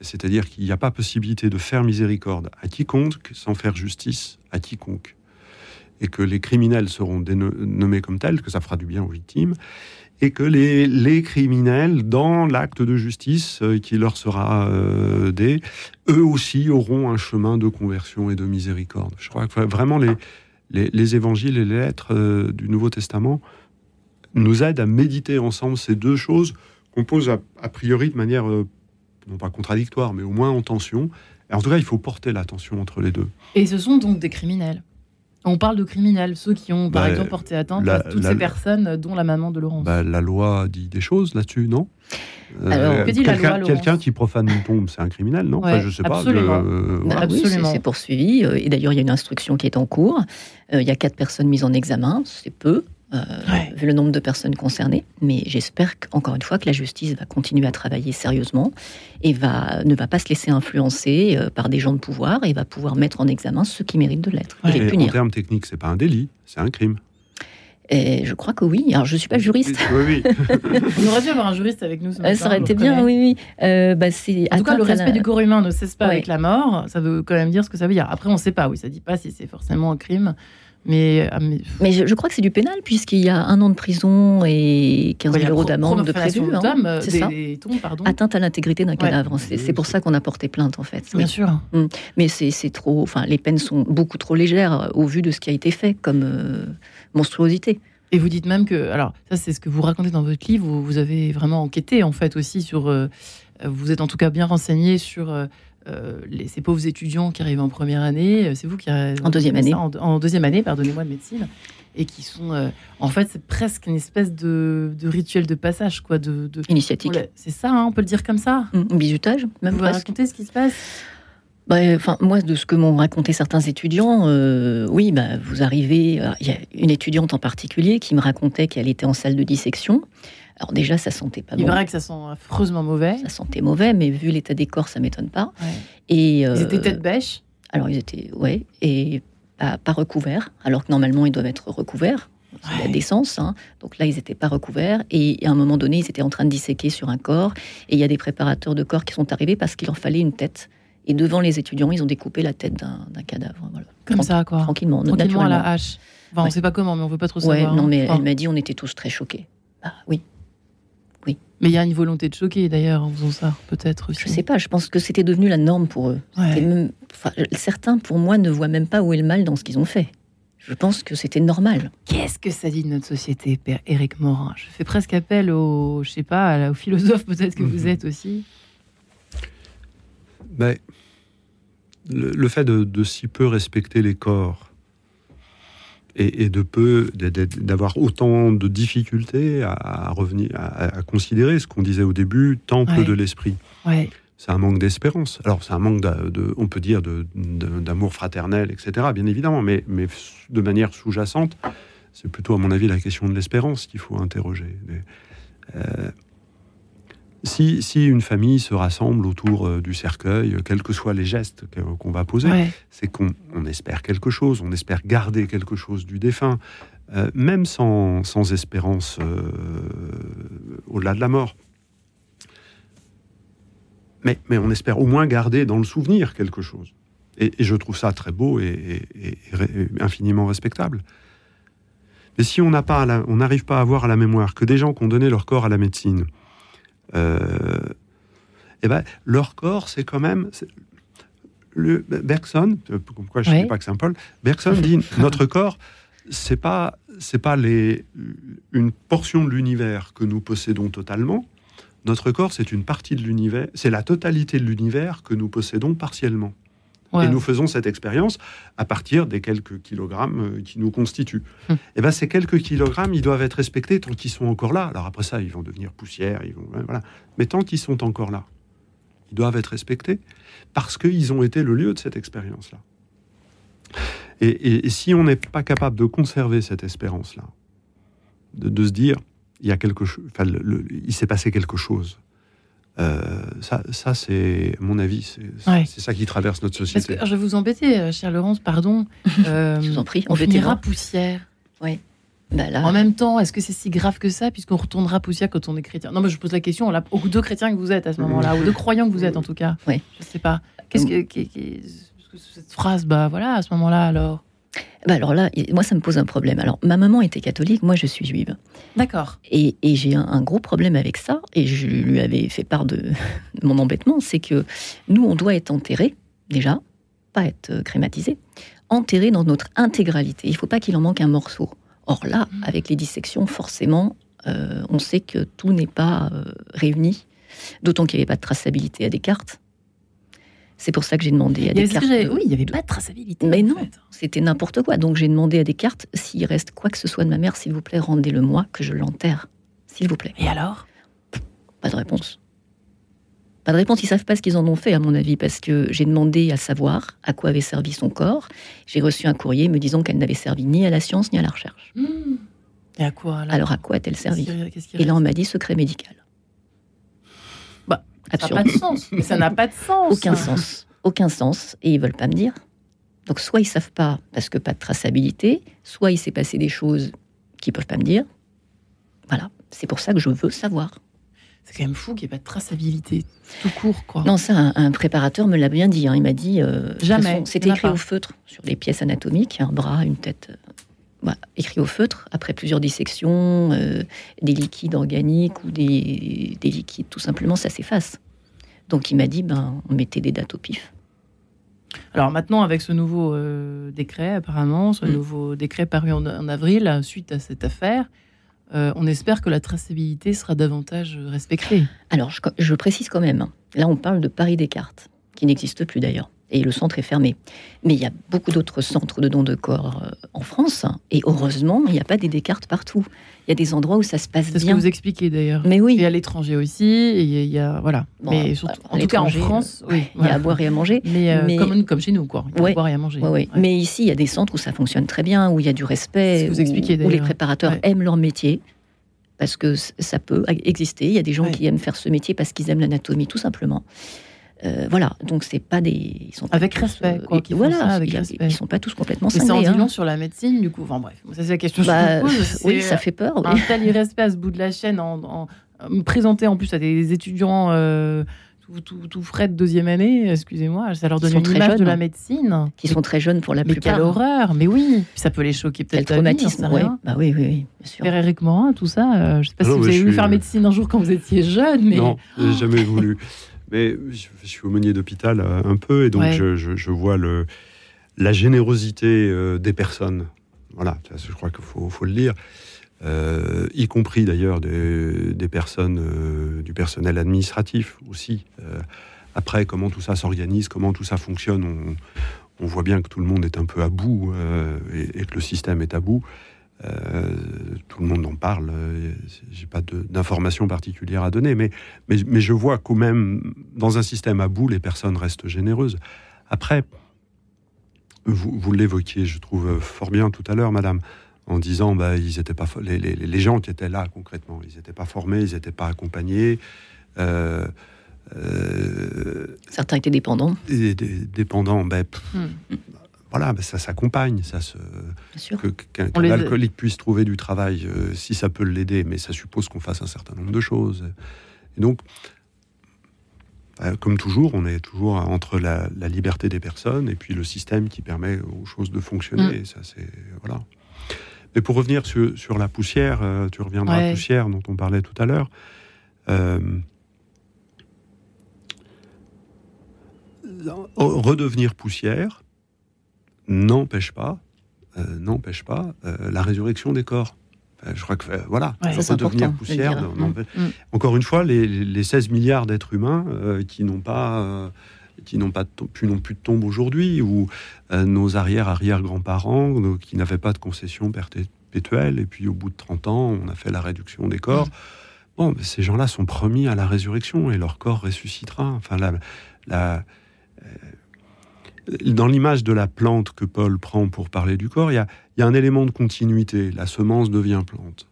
C'est-à-dire qu'il n'y a pas possibilité de faire miséricorde à quiconque sans faire justice à quiconque. et que les criminels seront nommés comme tels, que ça fera du bien aux victimes, et que les, les criminels, dans l'acte de justice euh, qui leur sera euh, dé, eux aussi auront un chemin de conversion et de miséricorde. Je crois que vraiment les, les, évangiles et les lettres euh, du Nouveau Testament nous aident à méditer ensemble ces deux choses qu'on pose a, priori de manière, non pas contradictoire, mais au moins en tension. Et en tout cas, il faut porter l'attention entre les deux. Et ce sont donc des criminels on parle de criminels, ceux qui ont, par bah, exemple, porté atteinte à toutes ces personnes, dont la maman de Laurence. Bah, la loi dit des choses là-dessus, non? Euh, Quelqu'un qui profane une tombe, c'est un criminel, non? Je sais pas. Bah c'est poursuivi. Euh, et d'ailleurs, il y a une instruction qui est en cours. Euh, il y a quatre personnes mises en examen, c'est peu. Euh, vu le nombre de personnes concernées. Mais j'espère encore une fois que la justice va continuer à travailler sérieusement et va, ne va pas se laisser influencer euh, par des gens de pouvoir et va pouvoir mettre en examen ceux qui méritent de l'être. En termes techniques, c'est pas un délit, c'est un crime. Et je crois que oui. Alors, je ne suis pas juriste. Oui, oui. *laughs* On aurait dû avoir un juriste avec nous. Ce ça aurait été bien, oui, oui. Euh, bah, en tout cas, le respect du corps humain ne cesse pas avec la mort. Ça veut quand même dire ce que ça veut dire. Après, on ne sait pas. Oui, ça ne dit pas si c'est forcément un crime. Mais, ah, mais... je, crois que c'est du pénal, puisqu'il y a un an de prison et 15 000 euros d'amende de prévu. Hein. c'est ça. Atteinte à l'intégrité d'un cadavre. C'est pour ça qu'on a porté plainte, en fait. Bien sûr. Mm. Mais c'est trop. Enfin, les peines sont beaucoup trop légères euh, au vu de ce qui a été fait comme euh, monstruosité. Et vous dites même que, alors ça c'est ce que vous racontez dans votre livre, vous, vous avez vraiment enquêté en fait aussi sur, euh, vous êtes en tout cas bien renseigné sur euh, les, ces pauvres étudiants qui arrivent en première année, euh, c'est vous qui en deuxième année, en, deuxième année, pardonnez-moi de médecine, et qui sont, euh, en fait, c'est presque une espèce de, rituel de passage, quoi, de, initiatique. c'est ça, hein, on peut le dire comme ça. Un mmh, bisutage, même. Vous raconter ce qui se passe? Bah, enfin, moi, de ce que m'ont raconté certains étudiants, oui, bah, vous arrivez. Il y a une étudiante en particulier qui me racontait qu'elle était en salle de dissection. Alors déjà, ça sentait pas bon. Il paraît que ça sent affreusement mauvais. Ça sentait mauvais, mais vu l'état des corps, ça m'étonne pas. Et ils étaient tête bêche? Alors ils étaient, ouais, et pas, recouverts, alors que normalement ils doivent être recouverts. C'est la décence. Hein. Donc là, ils n'étaient pas recouverts. Et à un moment donné, ils étaient en train de disséquer sur un corps. Et il y a des préparateurs de corps qui sont arrivés parce qu'il leur fallait une tête. Et devant les étudiants, ils ont découpé la tête d'un cadavre. Voilà. Comme ça, quoi. Tranquillement, Tranquillement à la hache. Enfin, on ne sait pas comment, mais on ne veut pas trop savoir. non, mais elle m'a dit on était tous très choqués. Ah, oui, mais il y a une volonté de choquer d'ailleurs en faisant ça, peut-être aussi. Je sais pas, je pense que c'était devenu la norme pour eux. certains, pour moi, ne voient même pas où est le mal dans ce qu'ils ont fait. Je pense que c'était normal. Qu'est-ce que ça dit de notre société, Père Éric Morin? Je fais presque appel au, je sais pas, au philosophe peut-être que vous mhm. êtes aussi. Mais le, fait de, si peu respecter les corps, et, de peu d'avoir autant de difficultés à, revenir à, considérer ce qu'on disait au début temple de l'esprit. C'est un manque d'espérance. Alors c'est un manque de, on peut dire d'amour fraternel, etc. Bien évidemment, mais, mais de manière sous-jacente, c'est plutôt à mon avis la question de l'espérance qu'il faut interroger. Euh, si, une famille se rassemble autour euh, du cercueil, quels que soient les gestes qu'on va poser, c'est qu'on espère quelque chose, on espère garder quelque chose du défunt, euh, même sans, espérance euh, au-delà de la mort. Mais, on espère au moins garder dans le souvenir quelque chose. Et, je trouve ça très beau et, infiniment respectable. Mais si on n'arrive pas à avoir à la mémoire que des gens qui ont donné leur corps à la médecine, euh, eh ben, leur corps, c'est quand même. Le, Bergson, pourquoi je ne dis pas que c'est un Paul, Bergson dit *laughs* notre corps, c'est pas c'est pas les, une portion de l'univers que nous possédons totalement. Notre corps, c'est une partie de l'univers, c'est la totalité de l'univers que nous possédons partiellement. Et nous faisons cette expérience à partir des quelques kilogrammes euh, qui nous constituent. Hum. Et eh ben ces quelques kilogrammes, ils doivent être respectés tant qu'ils sont encore là. Alors après ça, ils vont devenir poussière, ils vont voilà. Mais tant qu'ils sont encore là, ils doivent être respectés parce qu'ils ont été le lieu de cette expérience-là. Et, si on n'est pas capable de conserver cette espérance-là, de, se dire, il y a quelque chose, il s'est passé quelque chose, euh, ça, ça c'est mon avis, c'est ça qui traverse notre société. je vais vous embêter, euh, chère Laurence, pardon. *laughs* Euh, je vous en prie, on finira poussière. Oui. Bah en même temps, est-ce que c'est si grave que ça, puisqu'on retournera poussière quand on est chrétien? Non, mais je pose la question là, aux deux chrétiens que vous êtes à ce moment-là, ou deux croyants que vous êtes en tout cas. Oui. Je sais pas. Qu'est-ce que, cette phrase Bah voilà, à ce moment-là, alors. Bah alors là, moi, ça me pose un problème. Alors, ma maman était catholique, moi, je suis juive. D'accord. Et, et j'ai un, un gros problème avec ça, et je lui avais fait part de, *laughs* mon embêtement, c'est que nous, on doit être enterrés, déjà, pas être euh, crématisés, enterrés dans notre intégralité. Il ne faut pas qu'il en manque un morceau. Or là, avec les dissections, forcément, euh, on sait que tout n'est pas euh, réuni, d'autant qu'il n'y avait pas de traçabilité à Descartes. C'est pour ça que j'ai demandé à Il y avait ce que Descartes. j'avais- de- oui, il n'y avait pas de traçabilité. Mais non. C'était n'importe quoi. Donc j'ai demandé à Descartes s'il reste quoi que ce soit de ma mère, s'il vous plaît, rendez-le moi, que je l'enterre. S'il vous plaît. Et alors? Pas de réponse. Pas de réponse. Ils savent pas ce qu'ils en ont fait, à mon avis, parce que j'ai demandé à savoir à quoi avait servi son corps. J'ai reçu un courrier me disant qu'elle n'avait servi ni à la science ni à la recherche. Hmm. Et à quoi alors? Alors à quoi a-t-elle servi? Et là, on m'a dit secret médical. Ça n'a pas de sens. Mais ça n'a pas de sens. Aucun sens. Aucun sens. Et ils veulent pas me dire. Donc soit ils savent pas parce que pas de traçabilité, soit il s'est passé des choses qu'ils peuvent pas me dire. Voilà. C'est pour ça que je veux savoir. C'est quand même fou qu'il n'y ait pas de traçabilité tout court, quoi. Non, ça, un, un préparateur me l'a bien dit. hein. Il m'a dit. euh, Jamais. C'était écrit pas. au feutre sur les pièces anatomiques, un bras, une tête. Voilà, écrit au feutre. Après plusieurs dissections, euh, des liquides organiques ou des, des liquides, tout simplement, ça s'efface. Donc il m'a dit, ben, on mettait des dates au pif. Alors maintenant, avec ce nouveau euh, décret, apparemment, ce Mm. nouveau décret paru en, en avril, suite à cette affaire, euh, on espère que la traçabilité sera davantage respectée. Alors, je, je précise quand même, hein, là on parle de Paris Descartes, qui n'existe plus d'ailleurs, et le centre est fermé. Mais il y a beaucoup d'autres centres de dons de corps euh, en France, et heureusement, il n'y a pas des Descartes partout. Il y a des endroits où ça se passe C'est ce que bien. vous expliquez d'ailleurs. Mais Et oui, à l'étranger aussi, et il y a, voilà. Bon, mais surtout, en tout cas en France, euh, oui, il y a à boire et à manger. Mais, euh, mais- comme, comme chez nous, quoi. Il y a Ouais. à boire et à manger. Ouais. Mais ici, il y a des centres où ça fonctionne très bien, où il y a du respect, vous où- où, les préparateurs aiment leur métier, parce que ça peut exister. Il y a des gens qui aiment faire ce métier parce qu'ils aiment l'anatomie, tout simplement. Euh, voilà, donc c'est pas des. Ils sont pas Avec tous, respect, euh, quoi, et- voilà, ça avec ils, respect. ils sont pas tous complètement Mais ça en cinglés. dit hein. sur la médecine, du coup. Enfin bref, ça c'est la question que Bah, je vous pose. oui, ça fait peur. oui. un tel irrespect à ce bout de la chaîne, en, en- en me présenter en plus à des étudiants euh, tout, tout, tout frais de deuxième année, excusez-moi, ça leur donne une image de la médecine. Qui sont très jeunes pour la mais plupart. quelle horreur, mais oui, Puis ça peut les choquer Quel peut-être. vie, traumatisme, rien. Bah oui, oui, oui, bien sûr. Faire Eric Morin, tout ça, euh, je sais pas Ah si vous mais avez je voulu suis- faire médecine un jour quand vous étiez jeune, mais Non, j'ai jamais voulu. *laughs* Mais je, je suis aumônier d'hôpital euh, un peu, et donc Ouais. je, je- je vois le, la générosité euh, des personnes. Voilà, je crois qu'il faut, faut le dire. Euh, y compris d'ailleurs des, des personnes, euh, du personnel administratif aussi. Euh, après, comment tout ça s'organise, comment tout ça fonctionne, on, on voit bien que tout le monde est un peu à bout et, et que le système est à bout. Euh, tout le monde en parle. euh, J'ai pas d'informations particulières à donner, mais, mais, mais je vois quand même dans un système à bout, les personnes restent généreuses. Après, vous, vous l'évoquiez, je trouve fort bien tout à l'heure, Madame, en disant bah ils étaient pas les, les, les gens qui étaient là concrètement, ils n'étaient pas formés, ils n'étaient pas accompagnés. Euh, euh, Certains étaient dépendants, des, des- dépendants, ben, pff, Hmm. Voilà, ben, ça s'accompagne, ça se qu'un alcoolique puisse trouver du travail, euh, si ça peut l'aider, mais ça suppose qu'on fasse un certain nombre de choses. Et donc, euh, comme toujours, on est toujours entre la, la liberté des personnes et puis le système qui permet aux choses de fonctionner. Ça, c'est voilà. Mais pour revenir sur, sur la poussière, euh, tu reviendras à la poussière dont on parlait tout à l'heure. euh, redevenir poussière n'empêche pas, euh, n'empêche pas euh, la résurrection des corps. Je crois que euh, voilà, Ouais, ça, c'est redevenir important de le poussière. dire. n'empêche- Mm. Encore une fois, les, les 16 milliards d'êtres humains euh, qui n'ont pas, euh, qui n'ont pas de plus non plus de tombe aujourd'hui, ou euh, nos arrière arrière grands-parents euh, qui n'avaient pas de concession perpétuelle, et puis au bout de 30 ans, on a fait la réduction des corps. Bon, mais ces gens-là sont promis à la résurrection et leur corps ressuscitera. Enfin, la, la- dans l'image de la plante que Paul prend pour parler du corps, il y a, il y a un élément de continuité. La semence devient plante.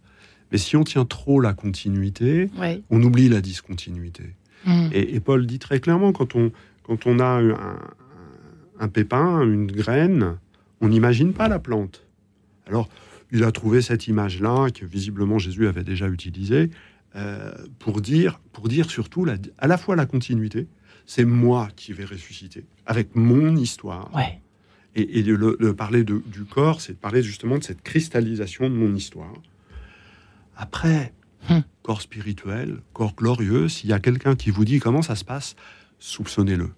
Mais si on tient trop la continuité, Ouais. on oublie la discontinuité. Hmm. Et, et Paul dit très clairement, quand on, quand on a un, un pépin, une graine, on n'imagine pas la plante. Alors, il a trouvé cette image-là, que visiblement Jésus avait déjà utilisée, euh, pour, dire, pour dire surtout la- à la fois la continuité, c'est moi qui vais ressusciter, avec mon histoire, Ouais. Et, de, parler du corps, c'est de parler justement de cette cristallisation de mon histoire. Après, hum. corps spirituel, corps glorieux, s'il y a quelqu'un qui vous dit comment ça se passe, soupçonnez-le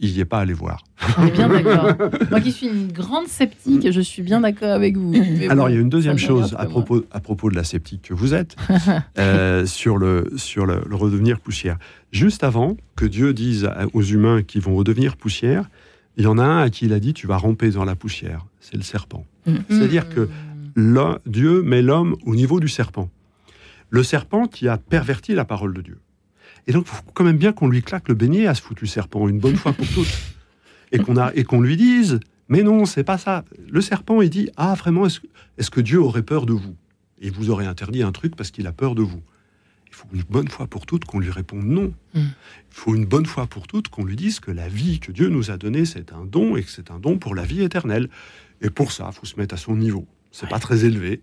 il n'y est pas allé voir. On est bien *laughs* d'accord. Moi qui suis une grande sceptique, je suis bien d'accord avec vous. *laughs* Alors, il y a une deuxième chose à propos, à propos de la sceptique que vous êtes, *laughs* euh, sur, le, sur le, redevenir poussière. Juste avant que Dieu dise aux humains qui vont redevenir poussière, il y en a un à qui il a dit Tu vas ramper dans la poussière. C'est le serpent. Mm. C'est-à-dire que Dieu met l'homme au niveau du serpent. Le serpent qui a perverti la parole de Dieu. Et donc, il faut quand même bien qu'on lui claque le beignet à ce foutu serpent, une bonne fois pour toutes. Et qu'on et qu'on lui dise, mais non, c'est pas ça. Le serpent, il dit, ah, vraiment, est-ce que Dieu aurait peur de vous? Et vous aurait interdit un truc parce qu'il a peur de vous. Il faut une bonne fois pour toutes qu'on lui réponde non. Hmm. Il faut une bonne fois pour toutes qu'on lui dise que la vie que Dieu nous a donnée, c'est un don et que c'est un don pour la vie éternelle. Et pour ça, il faut se mettre à son niveau. C'est pas très élevé.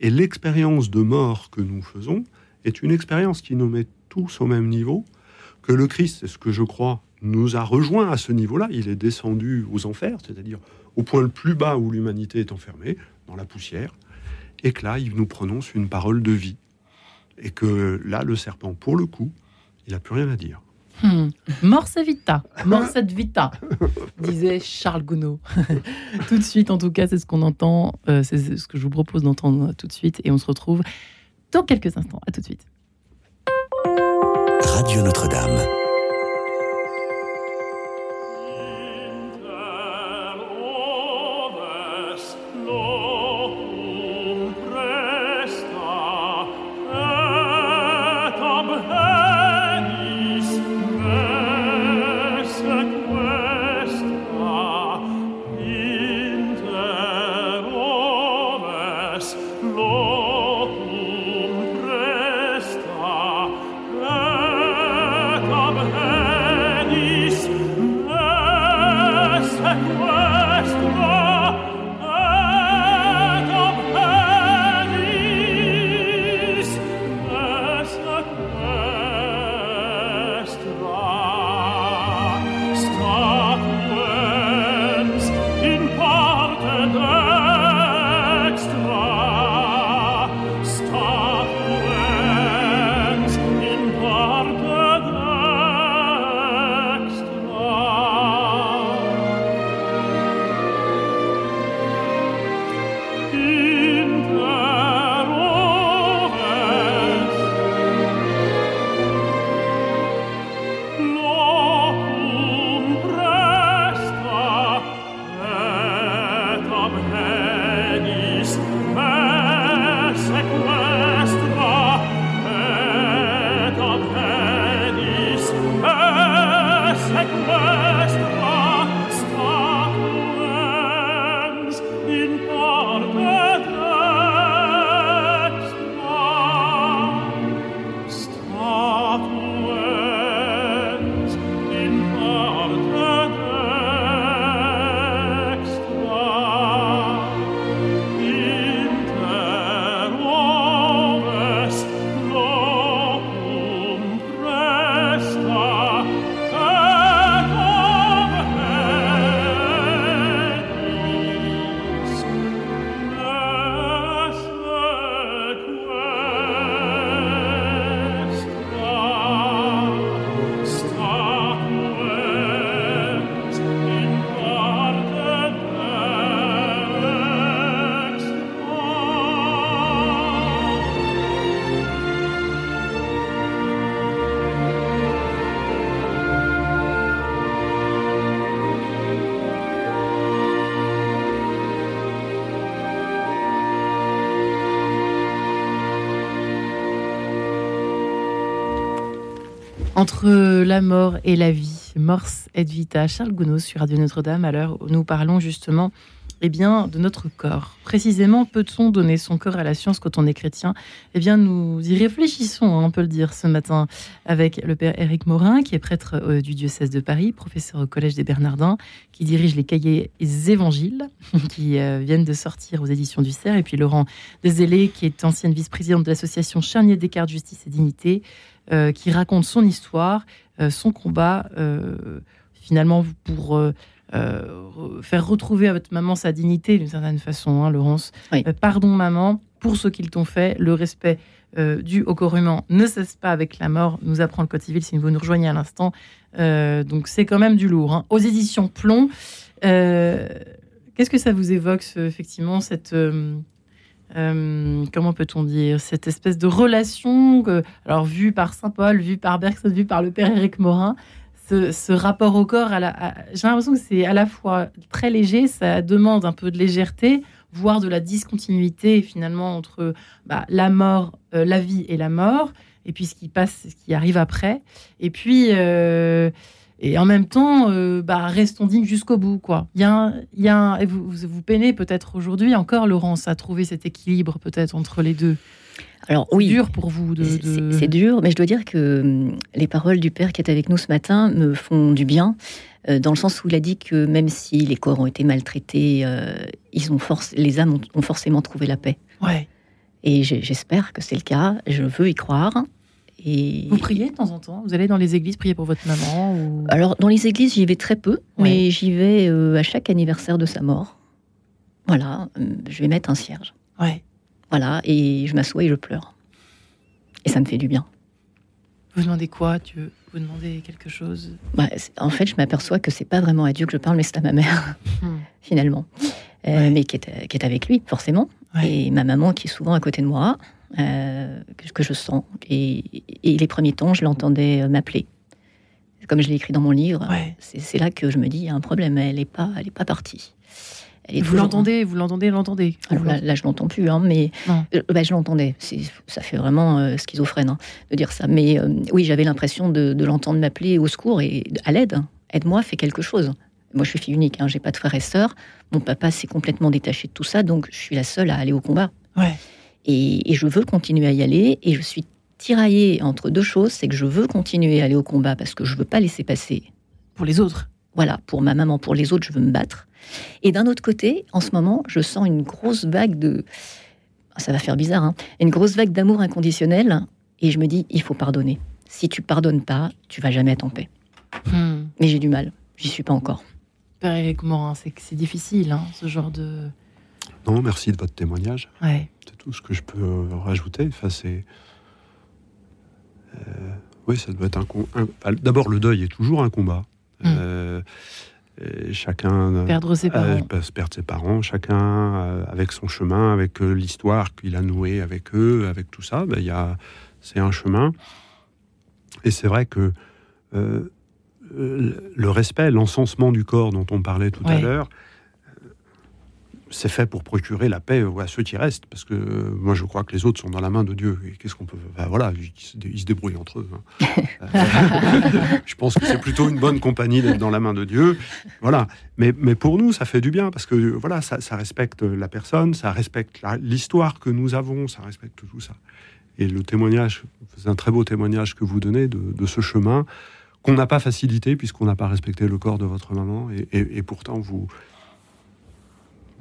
Et l'expérience de mort que nous faisons est une expérience qui nous met tous au même niveau, que le Christ, c'est ce que je crois, nous a rejoint à ce niveau-là. Il est descendu aux enfers, c'est-à-dire au point le plus bas où l'humanité est enfermée, dans la poussière, et que là, il nous prononce une parole de vie. Et que là, le serpent, pour le coup, il n'a plus rien à dire. Hmm. Morse vita, morse *laughs* vita, disait Charles Gounod. *laughs* tout de suite, en tout cas, c'est ce qu'on entend, euh, c'est ce que je vous propose d'entendre tout de suite, et on se retrouve dans quelques instants. À tout de suite. Radio Notre-Dame. Entre la mort et la vie, Morse et Vita, Charles Gounod sur Radio Notre-Dame, à l'heure où nous parlons justement eh bien, de notre corps. Précisément, peut-on donner son corps à la science quand on est chrétien? Eh bien, nous y réfléchissons, hein, on peut le dire, ce matin, avec le père Éric Morin, qui est prêtre euh, du diocèse de Paris, professeur au Collège des Bernardins, qui dirige les cahiers Évangiles, *laughs* qui euh, viennent de sortir aux éditions du CERF, et puis Laurent Deselé, qui est ancienne vice-présidente de l'association Charnier Descartes Justice et Dignité, euh, qui raconte son histoire, son combat, finalement, pour faire retrouver à votre maman sa dignité d'une certaine façon, hein, Laurence. pardon maman pour ce qu'ils t'ont fait, le respect dû au corps humain ne cesse pas avec la mort, nous apprend le Code civil si vous nous rejoignez à l'instant. donc c'est quand même du lourd. Hein. Aux éditions Plomb, qu'est-ce que ça vous évoque, effectivement, cette euh, comment peut-on dire, cette espèce de relation, alors vue par Saint Paul, vue par Bergson, vue par le père Éric Morin, ce, rapport au corps, j'ai l'impression que c'est à la fois très léger, ça demande un peu de légèreté, voire de la discontinuité finalement entre bah, la mort, euh, la vie et la mort, et puis ce qui passe, ce qui arrive après, et puis euh, et en même temps, euh, bah, restons dignes jusqu'au bout. Quoi. Y a, y a vous, vous peinez peut-être aujourd'hui encore, Laurence, à trouver cet équilibre peut-être entre les deux. Alors oui, dur pour vous. De, C'est dur, mais je dois dire que hum, les paroles du père qui est avec nous ce matin me font du bien, euh, dans le sens où il a dit que même si les corps ont été maltraités, euh, ils ont force, les âmes ont, forcément trouvé la paix. Ouais. Et j'espère que c'est le cas. Je veux y croire. Vous priez de temps en temps? Vous allez dans les églises prier pour votre maman Alors, dans les églises, j'y vais très peu, mais j'y vais euh, à chaque anniversaire de sa mort. Voilà, euh, je vais mettre un cierge. Ouais. Voilà, et je m'assois et je pleure. Et ça me fait du bien. Vous demandez quoi? Dieu Vous demandez quelque chose? Bah, En fait, je m'aperçois que c'est pas vraiment à Dieu que je parle, mais c'est à ma mère, hmm. *laughs* finalement. Euh, mais qui est, qui est, avec lui, forcément. Et ma maman qui est souvent à côté de moi, euh, que je sens. Et, les premiers temps, je l'entendais euh, m'appeler. Comme je l'ai écrit dans mon livre, c'est là que je me dis, il y a un problème, elle n'est pas, elle est pas partie. Vous l'entendez, vous l'entendez, l'entendez. Là, là, je l'entends plus, hein, mais euh, bah, je l'entendais. Ça fait vraiment schizophrène hein, de dire ça. Mais oui, j'avais l'impression de, l'entendre m'appeler au secours et à l'aide. Aide-moi, fais quelque chose. Moi, je suis fille unique, hein, j'ai pas de frères et sœurs. Mon papa s'est complètement détaché de tout ça, donc je suis la seule à aller au combat. Ouais. Et, je veux continuer à y aller. Et je suis tiraillée entre deux choses. C'est que je veux continuer à aller au combat parce que je veux pas laisser passer. Pour les autres Voilà, pour ma maman, pour les autres, je veux me battre. Et d'un autre côté, en ce moment, je sens une grosse vague de... Ça va faire bizarre, hein Une grosse vague d'amour inconditionnel. Et je me dis, il faut pardonner. Si tu pardonnes pas, tu vas jamais être en paix. Hmm. Mais j'ai du mal. J'y suis pas encore. Père Eric Morin, c'est difficile, hein, ce genre de... Non, merci de votre témoignage. Ouais. C'est tout ce que je peux euh, rajouter. Enfin, c'est. Euh, oui, ça doit être un. D'abord, le deuil est toujours un combat. Hmm. Euh, chacun. Perdre ses parents. perdre ses parents, chacun avec son chemin, avec l'histoire qu'il a nouée avec eux, avec tout ça. Ben, y a, c'est un chemin. Et c'est vrai que le respect, l'encensement du corps dont on parlait tout à l'heure, c'est fait pour procurer la paix à ceux qui restent, parce que euh, moi je crois que les autres sont dans la main de Dieu. Et qu'est-ce qu'on peut, voilà, ils se, débrouillent entre eux. Hein. *laughs* je pense que c'est plutôt une bonne compagnie d'être dans la main de Dieu, voilà. Mais, mais pour nous, ça fait du bien parce que voilà, ça, respecte la personne, ça respecte l'histoire que nous avons, ça respecte tout ça. Et le témoignage, c'est un très beau témoignage que vous donnez de, ce chemin qu'on n'a pas facilité puisqu'on n'a pas respecté le corps de votre maman, et pourtant vous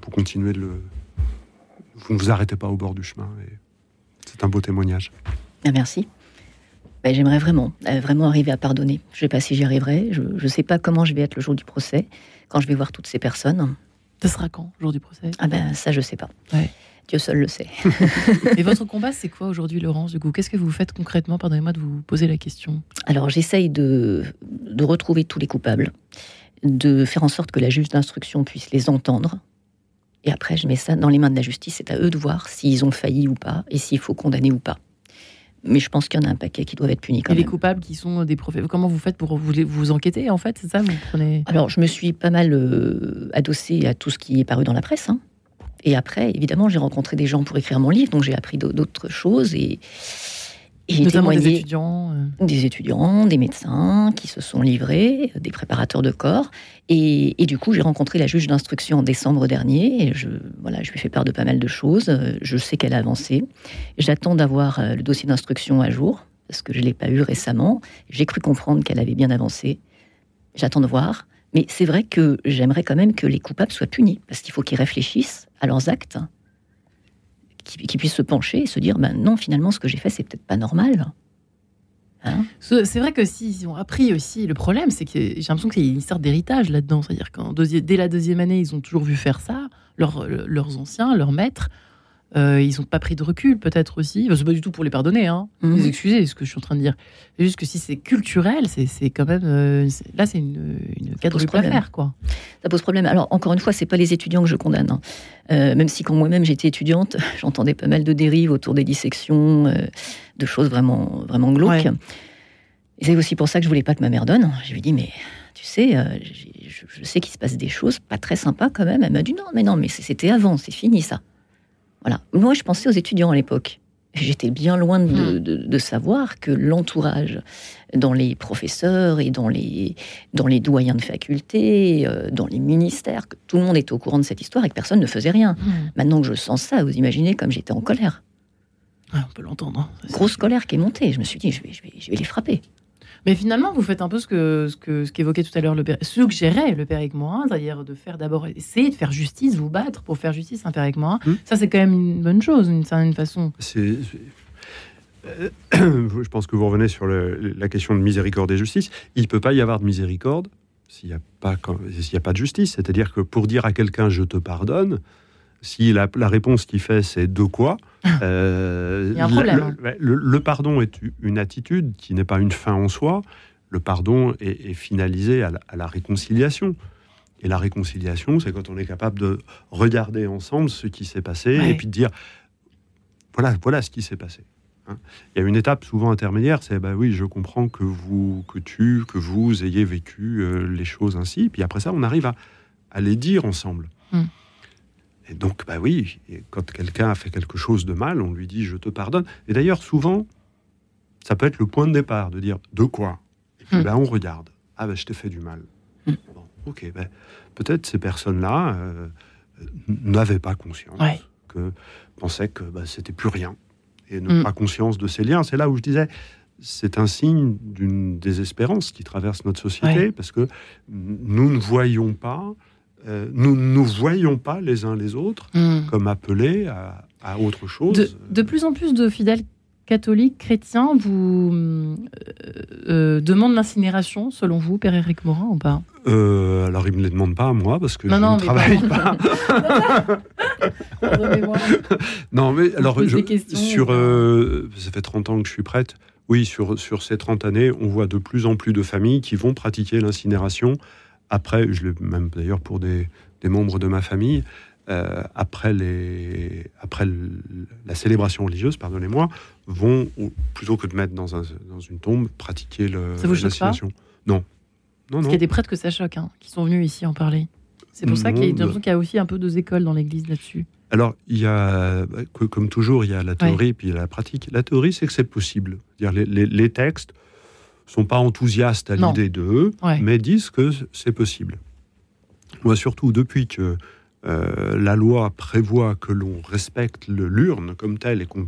pour continuer de le. Vous ne vous arrêtez pas au bord du chemin. Et c'est un beau témoignage. Ah, merci. Ben, j'aimerais vraiment, euh, vraiment arriver à pardonner. Je ne sais pas si j'y arriverai. Je ne sais pas comment je vais être le jour du procès, quand je vais voir toutes ces personnes. Ce sera quand, le jour du procès? Ah ben ça, je ne sais pas. Dieu seul le sait. *laughs* Et votre combat, c'est quoi aujourd'hui, Laurence, du coup? Qu'est-ce que vous faites concrètement? Pardonnez-moi de vous poser la question. Alors, j'essaye de, de retrouver tous les coupables, de faire en sorte que la juge d'instruction puisse les entendre, et après, je mets ça dans les mains de la justice. C'est à eux de voir s'ils ont failli ou pas et s'il faut condamner ou pas. Mais je pense qu'il y en a un paquet qui doivent être punis quand et les coupables qui sont des professeurs, comment vous faites pour vous, vous enquêter en fait C'est ça vous prenez... Alors, je me suis pas mal euh, adossée à tout ce qui est paru dans la presse. Hein. Et après, évidemment, j'ai rencontré des gens pour écrire mon livre, donc j'ai appris d'autres choses. Et, et Notamment des étudiants euh. Des étudiants, des médecins qui se sont livrés, des préparateurs de corps. Et, du coup, j'ai rencontré la juge d'instruction en décembre dernier. Et je, voilà, je lui ai fait part de pas mal de choses. Je sais qu'elle a avancé. J'attends d'avoir euh, le dossier d'instruction à jour, parce que je ne l'ai pas eu récemment. J'ai cru comprendre qu'elle avait bien avancé. J'attends de voir. Mais c'est vrai que j'aimerais quand même que les coupables soient punis, parce qu'il faut qu'ils réfléchissent à leurs actes qui, puissent se pencher et se dire ben non, finalement, ce que j'ai fait, c'est peut-être pas normal. Hein Ce- C'est vrai que s'ils ont appris aussi, le problème, c'est que j'ai l'impression qu'il y a une sorte d'héritage là-dedans. C'est-à-dire qu'en dès la deuxième année, ils ont toujours vu faire ça, leurs, leurs anciens, leurs maîtres. Euh, ils n'ont pas pris de recul, peut-être aussi. Enfin, c'est pas du tout pour les pardonner, hein. Mhm. Les excuser, ce que je suis en train de dire. C'est juste que si c'est culturel, c'est quand même. euh, là, c'est une, une quadruple affaire, quoi. Ça pose problème. Alors, encore une fois, c'est pas les étudiants que je condamne. hein. Euh, même si, quand moi-même j'étais étudiante, *laughs* j'entendais pas mal de dérives autour des dissections, de choses vraiment, vraiment glauques. Ouais. Et c'est aussi pour ça que je voulais pas que ma mère donne. Je lui ai dit, mais tu sais, je, je sais qu'il se passe des choses pas très sympas quand même. Elle m'a dit, non, mais non, mais c'était avant, c'est fini ça. Voilà. Moi, je pensais aux étudiants à l'époque. J'étais bien loin de, Hmm. de- de savoir que l'entourage dans les professeurs et dans les, dans les doyens de faculté, euh, dans les ministères, que tout le monde était au courant de cette histoire et que personne ne faisait rien. Maintenant que je sens ça, vous imaginez comme j'étais en colère. Ouais, on peut l'entendre. hein. Grosse colère qui est montée. Je me suis dit, je vais, je vais, je vais les frapper. Mais finalement, vous faites un peu ce que ce que ce qu'évoquait tout à l'heure le père, suggérait le père Morin, c'est-à-dire de faire d'abord essayer de faire justice, vous battre pour faire justice, un père Éric Morin. Hmm. Ça, c'est quand même une bonne chose, d'une certaine façon. C'est- euh, *coughs* je pense que vous revenez sur le- la question de miséricorde et justice. Il ne peut pas y avoir de miséricorde s'il n'y a, pas y a pas de justice. C'est-à-dire que pour dire à quelqu'un je te pardonne, si la, la réponse qu'il fait c'est de quoi *laughs* euh, Il y a un la- problème, le- ouais, Le, le pardon est une attitude qui n'est pas une fin en soi. Le pardon est, est finalisé à la, à la réconciliation. Et la réconciliation, c'est quand on est capable de regarder ensemble ce qui s'est passé Ouais. et puis de dire voilà, voilà ce qui s'est passé. hein. Il y a une étape souvent intermédiaire, c'est bah oui, je comprends que vous, que tu, que vous ayez vécu euh, les choses ainsi. Puis après ça, on arrive à, à les dire ensemble. Mm. Et donc, bah oui, quand quelqu'un a fait quelque chose de mal, on lui dit je te pardonne. Et d'ailleurs, souvent, ça peut être le point de départ de dire de quoi? Et puis Mm. bah, on regarde. Ah ben je t'ai fait du mal. Mm. Bon, ok, ben, peut-être ces personnes-là euh, n'avaient pas conscience Ouais. que pensaient que bah, c'était plus rien et ne Mm. pas conscience de ces liens. C'est là où je disais, c'est un signe d'une désespérance qui traverse notre société Ouais. parce que nous ne voyons pas, euh, nous ne nous voyons pas les uns les autres Hmm. comme appelés à, à autre chose. De, de plus en plus de fidèles catholiques, chrétiens, vous euh, euh, demandent l'incinération, selon vous, père Éric Morin, ou pas? Euh, alors ils me les demandent pas à moi parce que Non, je non, ne travaille pas. *laughs* Non, mais alors, je- sur, ça fait 30 ans que je suis prête. Oui, sur, sur ces 30 années, on voit de plus en plus de familles qui vont pratiquer l'incinération. Après, je l'ai même d'ailleurs pour des, des membres de ma famille, euh, après, les, après le- la célébration religieuse, pardonnez-moi, vont, plutôt que de mettre dans, un- dans une tombe, pratiquer le- Ça vous choque pas l'incinération. Non. Non, Parce qu'il y a des prêtres que ça choque, hein, qui sont venus ici en parler. C'est pour ça qu'il y a y aussi un peu deux écoles dans l'Église là-dessus. Alors, il y a, comme toujours, il y a la théorie et puis il y a la pratique. La théorie, c'est que c'est possible. Les, les- les textes sont pas enthousiastes à l'idée d'eux, Ouais. mais disent que c'est possible. Moi, surtout, depuis que euh, la loi prévoit que l'on respecte l'urne comme telle et qu'on.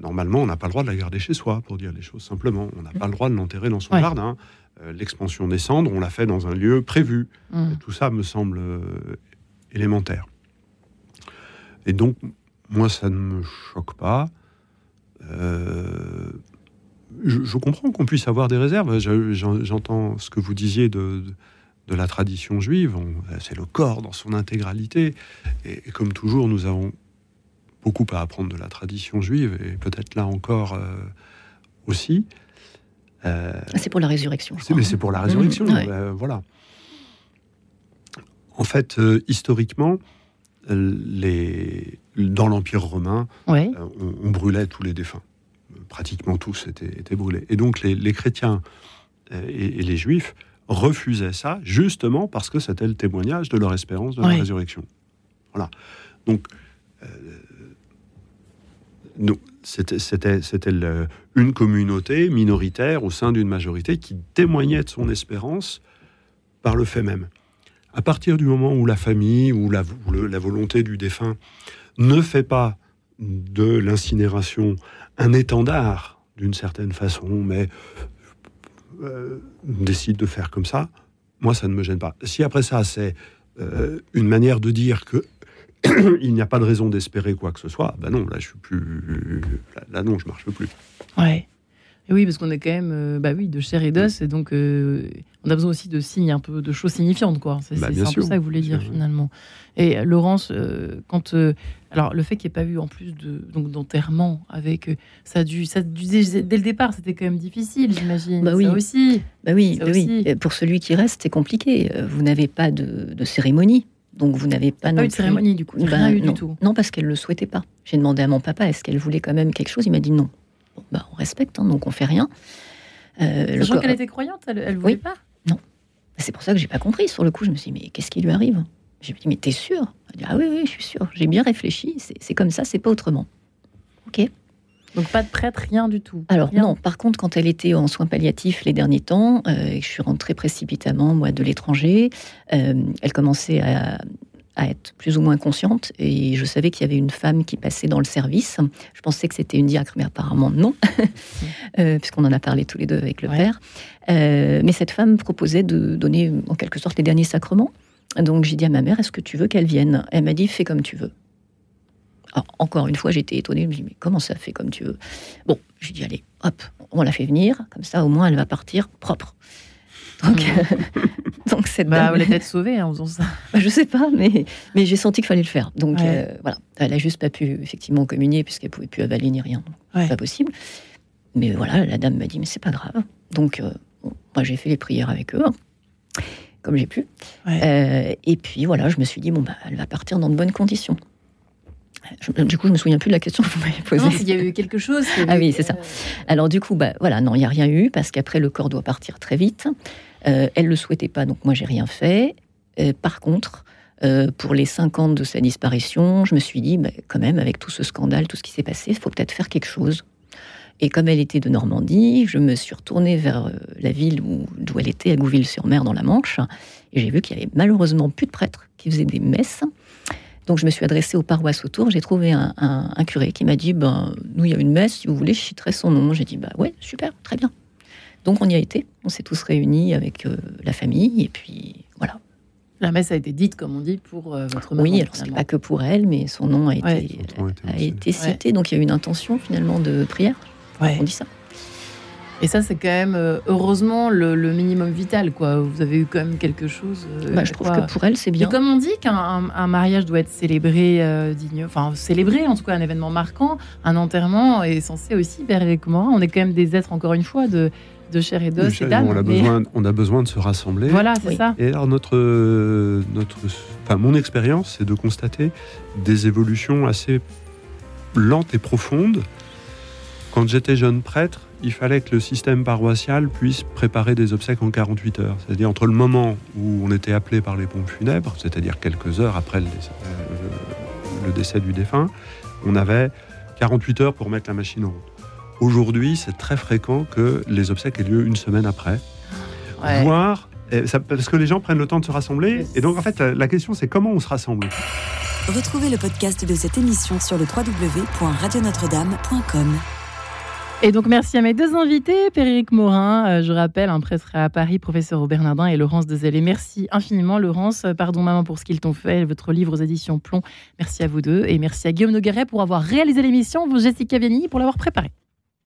Normalement, on n'a pas le droit de la garder chez soi, pour dire les choses simplement. On n'a pas le droit de l'enterrer dans son Ouais. jardin. Euh, L'expansion des cendres, on l'a fait dans un lieu prévu. Hmm. Tout ça me semble euh, élémentaire. Et donc, moi, ça ne me choque pas. Euh, je, je comprends qu'on puisse avoir des réserves. Je- j'en- J'entends ce que vous disiez de, de- de la tradition juive. C'est le corps dans son intégralité. Et, et comme toujours, nous avons beaucoup à apprendre de la tradition juive, et peut-être là encore euh, aussi. Euh, C'est pour la résurrection. je c'est, crois. mais c'est pour la résurrection, Ouais. euh, voilà. En fait, historiquement, les, dans l'Empire romain, Ouais. on, on brûlait tous les défunts. Pratiquement tous étaient, étaient brûlés. Et donc, les, les chrétiens euh, et, et les juifs refusaient ça, justement parce que c'était le témoignage de leur espérance de la résurrection. Voilà. Donc, euh, nous, c'était, une communauté minoritaire au sein d'une majorité qui témoignait de son espérance par le fait même. À partir du moment où la famille ou la volonté du défunt ne fait pas de l'incinération un étendard d'une certaine façon, mais euh, décide de faire comme ça, moi ça ne me gêne pas. Si après ça c'est euh, une manière de dire que *coughs* il n'y a pas de raison d'espérer quoi que ce soit, ben non, là je suis plus, là, là, non, je marche plus. Ouais. Et oui, parce qu'on est quand même euh, bah oui, de chair et d'os, et donc euh, on a besoin aussi de signes, un peu de choses signifiantes. quoi. C'est Bah, un peu ça que vous voulez dire sûr, finalement. Et euh, Laurence, euh, quand. euh, alors, le fait qu'il n'y ait pas eu en plus de donc d'enterrement avec. ça a dû. Ça a dû- dès le départ, c'était quand même difficile, j'imagine. Bah oui. Ça aussi. Bah oui, Ça bah aussi. Pour celui qui reste, c'est compliqué. Vous n'avez pas de, de cérémonie, donc vous n'avez pas, Pas non eu de plus- cérémonie, du coup. Bah, Rien eu non. du tout. Non, parce qu'elle le souhaitait pas. J'ai demandé à mon papa est-ce qu'elle voulait quand même quelque chose? Il m'a dit non. Bon, bah, on respecte, hein, donc on fait rien. Euh, Sachant corps- qu'elle était croyante, elle, elle voulait Oui. pas. C'est pour ça que j'ai pas compris. Sur le coup, je me suis dit mais qu'est-ce qui lui arrive? J'ai dit mais t'es sûr Elle dit ah oui oui, je suis sûre. J'ai bien réfléchi. C'est c'est comme ça, c'est pas autrement. Ok. Donc pas de prêtre, rien du tout. Alors Rien. non, par contre, quand elle était en soins palliatifs les derniers temps, euh, et que je suis rentrée précipitamment, moi, de l'étranger, euh, elle commençait à, à être plus ou moins consciente, et je savais qu'il y avait une femme qui passait dans le service. Je pensais que c'était une diacre, mais apparemment non, *laughs* euh, puisqu'on en a parlé tous les deux avec le Ouais. père. Euh, mais cette femme proposait de donner, en quelque sorte, les derniers sacrements. Donc j'ai dit à ma mère, est-ce que tu veux qu'elle vienne? Elle m'a dit, fais comme tu veux. Alors, encore une fois, j'étais étonnée. Je me dis, mais comment ça fait comme tu veux? Bon, j'ai dit, allez, hop, on la fait venir. Comme ça, au moins, elle va partir propre. Donc, *laughs* donc cette Bah, dame, elle est peut-être sauvée hein, en faisant ça. *laughs* bah, je sais pas, mais, mais j'ai senti qu'il fallait le faire. Donc Ouais. euh, voilà, elle a juste pas pu effectivement communier puisqu'elle pouvait plus avaler ni rien. Donc, Ouais. Pas possible. Mais voilà, la dame m'a dit, mais c'est pas grave. Donc euh, bon, moi, j'ai fait les prières avec eux, hein, comme j'ai pu. Ouais. Euh, et puis voilà, je me suis dit, bon, bah, elle va partir dans de bonnes conditions. Je- du coup, je me souviens plus de la question *laughs* que vous m'avez posée. Non, s'il y a eu quelque chose. Ah oui, c'est ça. Alors du coup, bah, voilà, non, il n'y a rien eu parce qu'après le corps doit partir très vite. Euh, elle le souhaitait pas, donc moi j'ai rien fait. Euh, par contre, euh, pour les cinq ans de sa disparition, je me suis dit, bah, quand même, avec tout ce scandale, tout ce qui s'est passé, il faut peut-être faire quelque chose. Et comme elle était de Normandie, je me suis retournée vers la ville où- d'où elle était, à Gouville-sur-Mer, dans la Manche, et j'ai vu qu'il y avait malheureusement plus de prêtres qui faisaient des messes. Donc je me suis adressée aux paroisses autour. J'ai trouvé un curé qui m'a dit ben, Nous, il y a une messe, si vous voulez, je citerai son nom. J'ai dit bah ouais, super, très bien. Donc on y a été. On s'est tous réunis avec euh, la famille. Et puis voilà. La messe a été dite, comme on dit, pour euh, votre maman. oui, alors c'est pas que pour elle, mais son nom a été, Ouais. A a cité. Donc il y a eu une intention finalement de prière. Ouais. On dit ça. Et ça, c'est quand même, euh, heureusement, le, le minimum vital. quoi. Vous avez eu quand même quelque chose. euh, Bah, je trouve quoi. que pour elle, c'est Et bien. comme on dit qu'un un- un mariage doit être célébré euh, digne, enfin célébré en tout cas un événement marquant, un enterrement est censé aussi les Morin. On est quand même des êtres encore une fois de, de chair et d'os Michel, et d'âme. on, a mais- besoin, on a besoin de se rassembler. Voilà, c'est Oui. ça. Et alors notre, euh, notre, enfin mon expérience, c'est de constater des évolutions assez lentes et profondes. Quand j'étais jeune prêtre, il fallait que le système paroissial puisse préparer des obsèques en 48 heures. C'est-à-dire entre le moment où on était appelé par les pompes funèbres, c'est-à-dire quelques heures après le décès, euh, le décès du défunt, on avait 48 heures pour mettre la machine en route. Aujourd'hui, c'est très fréquent que les obsèques aient lieu une semaine après Ouais. voir, et ça- parce que les gens prennent le temps de se rassembler. Et donc, en fait, la, la question, c'est comment on se rassemble? Retrouvez le podcast de cette émission sur le www.radionotre-dame.com. Et donc merci à mes deux invités, Péric Morin, euh, je rappelle, un prêtre à Paris, professeur au Bernardin, et Laurence Dezellé. Merci infiniment, Laurence. Euh, Pardon, maman, pour ce qu'ils t'ont fait, votre livre aux éditions Plomb. Merci à vous deux. Et merci à Guillaume Nogueret pour avoir réalisé l'émission, Jessica Vianney pour l'avoir préparée.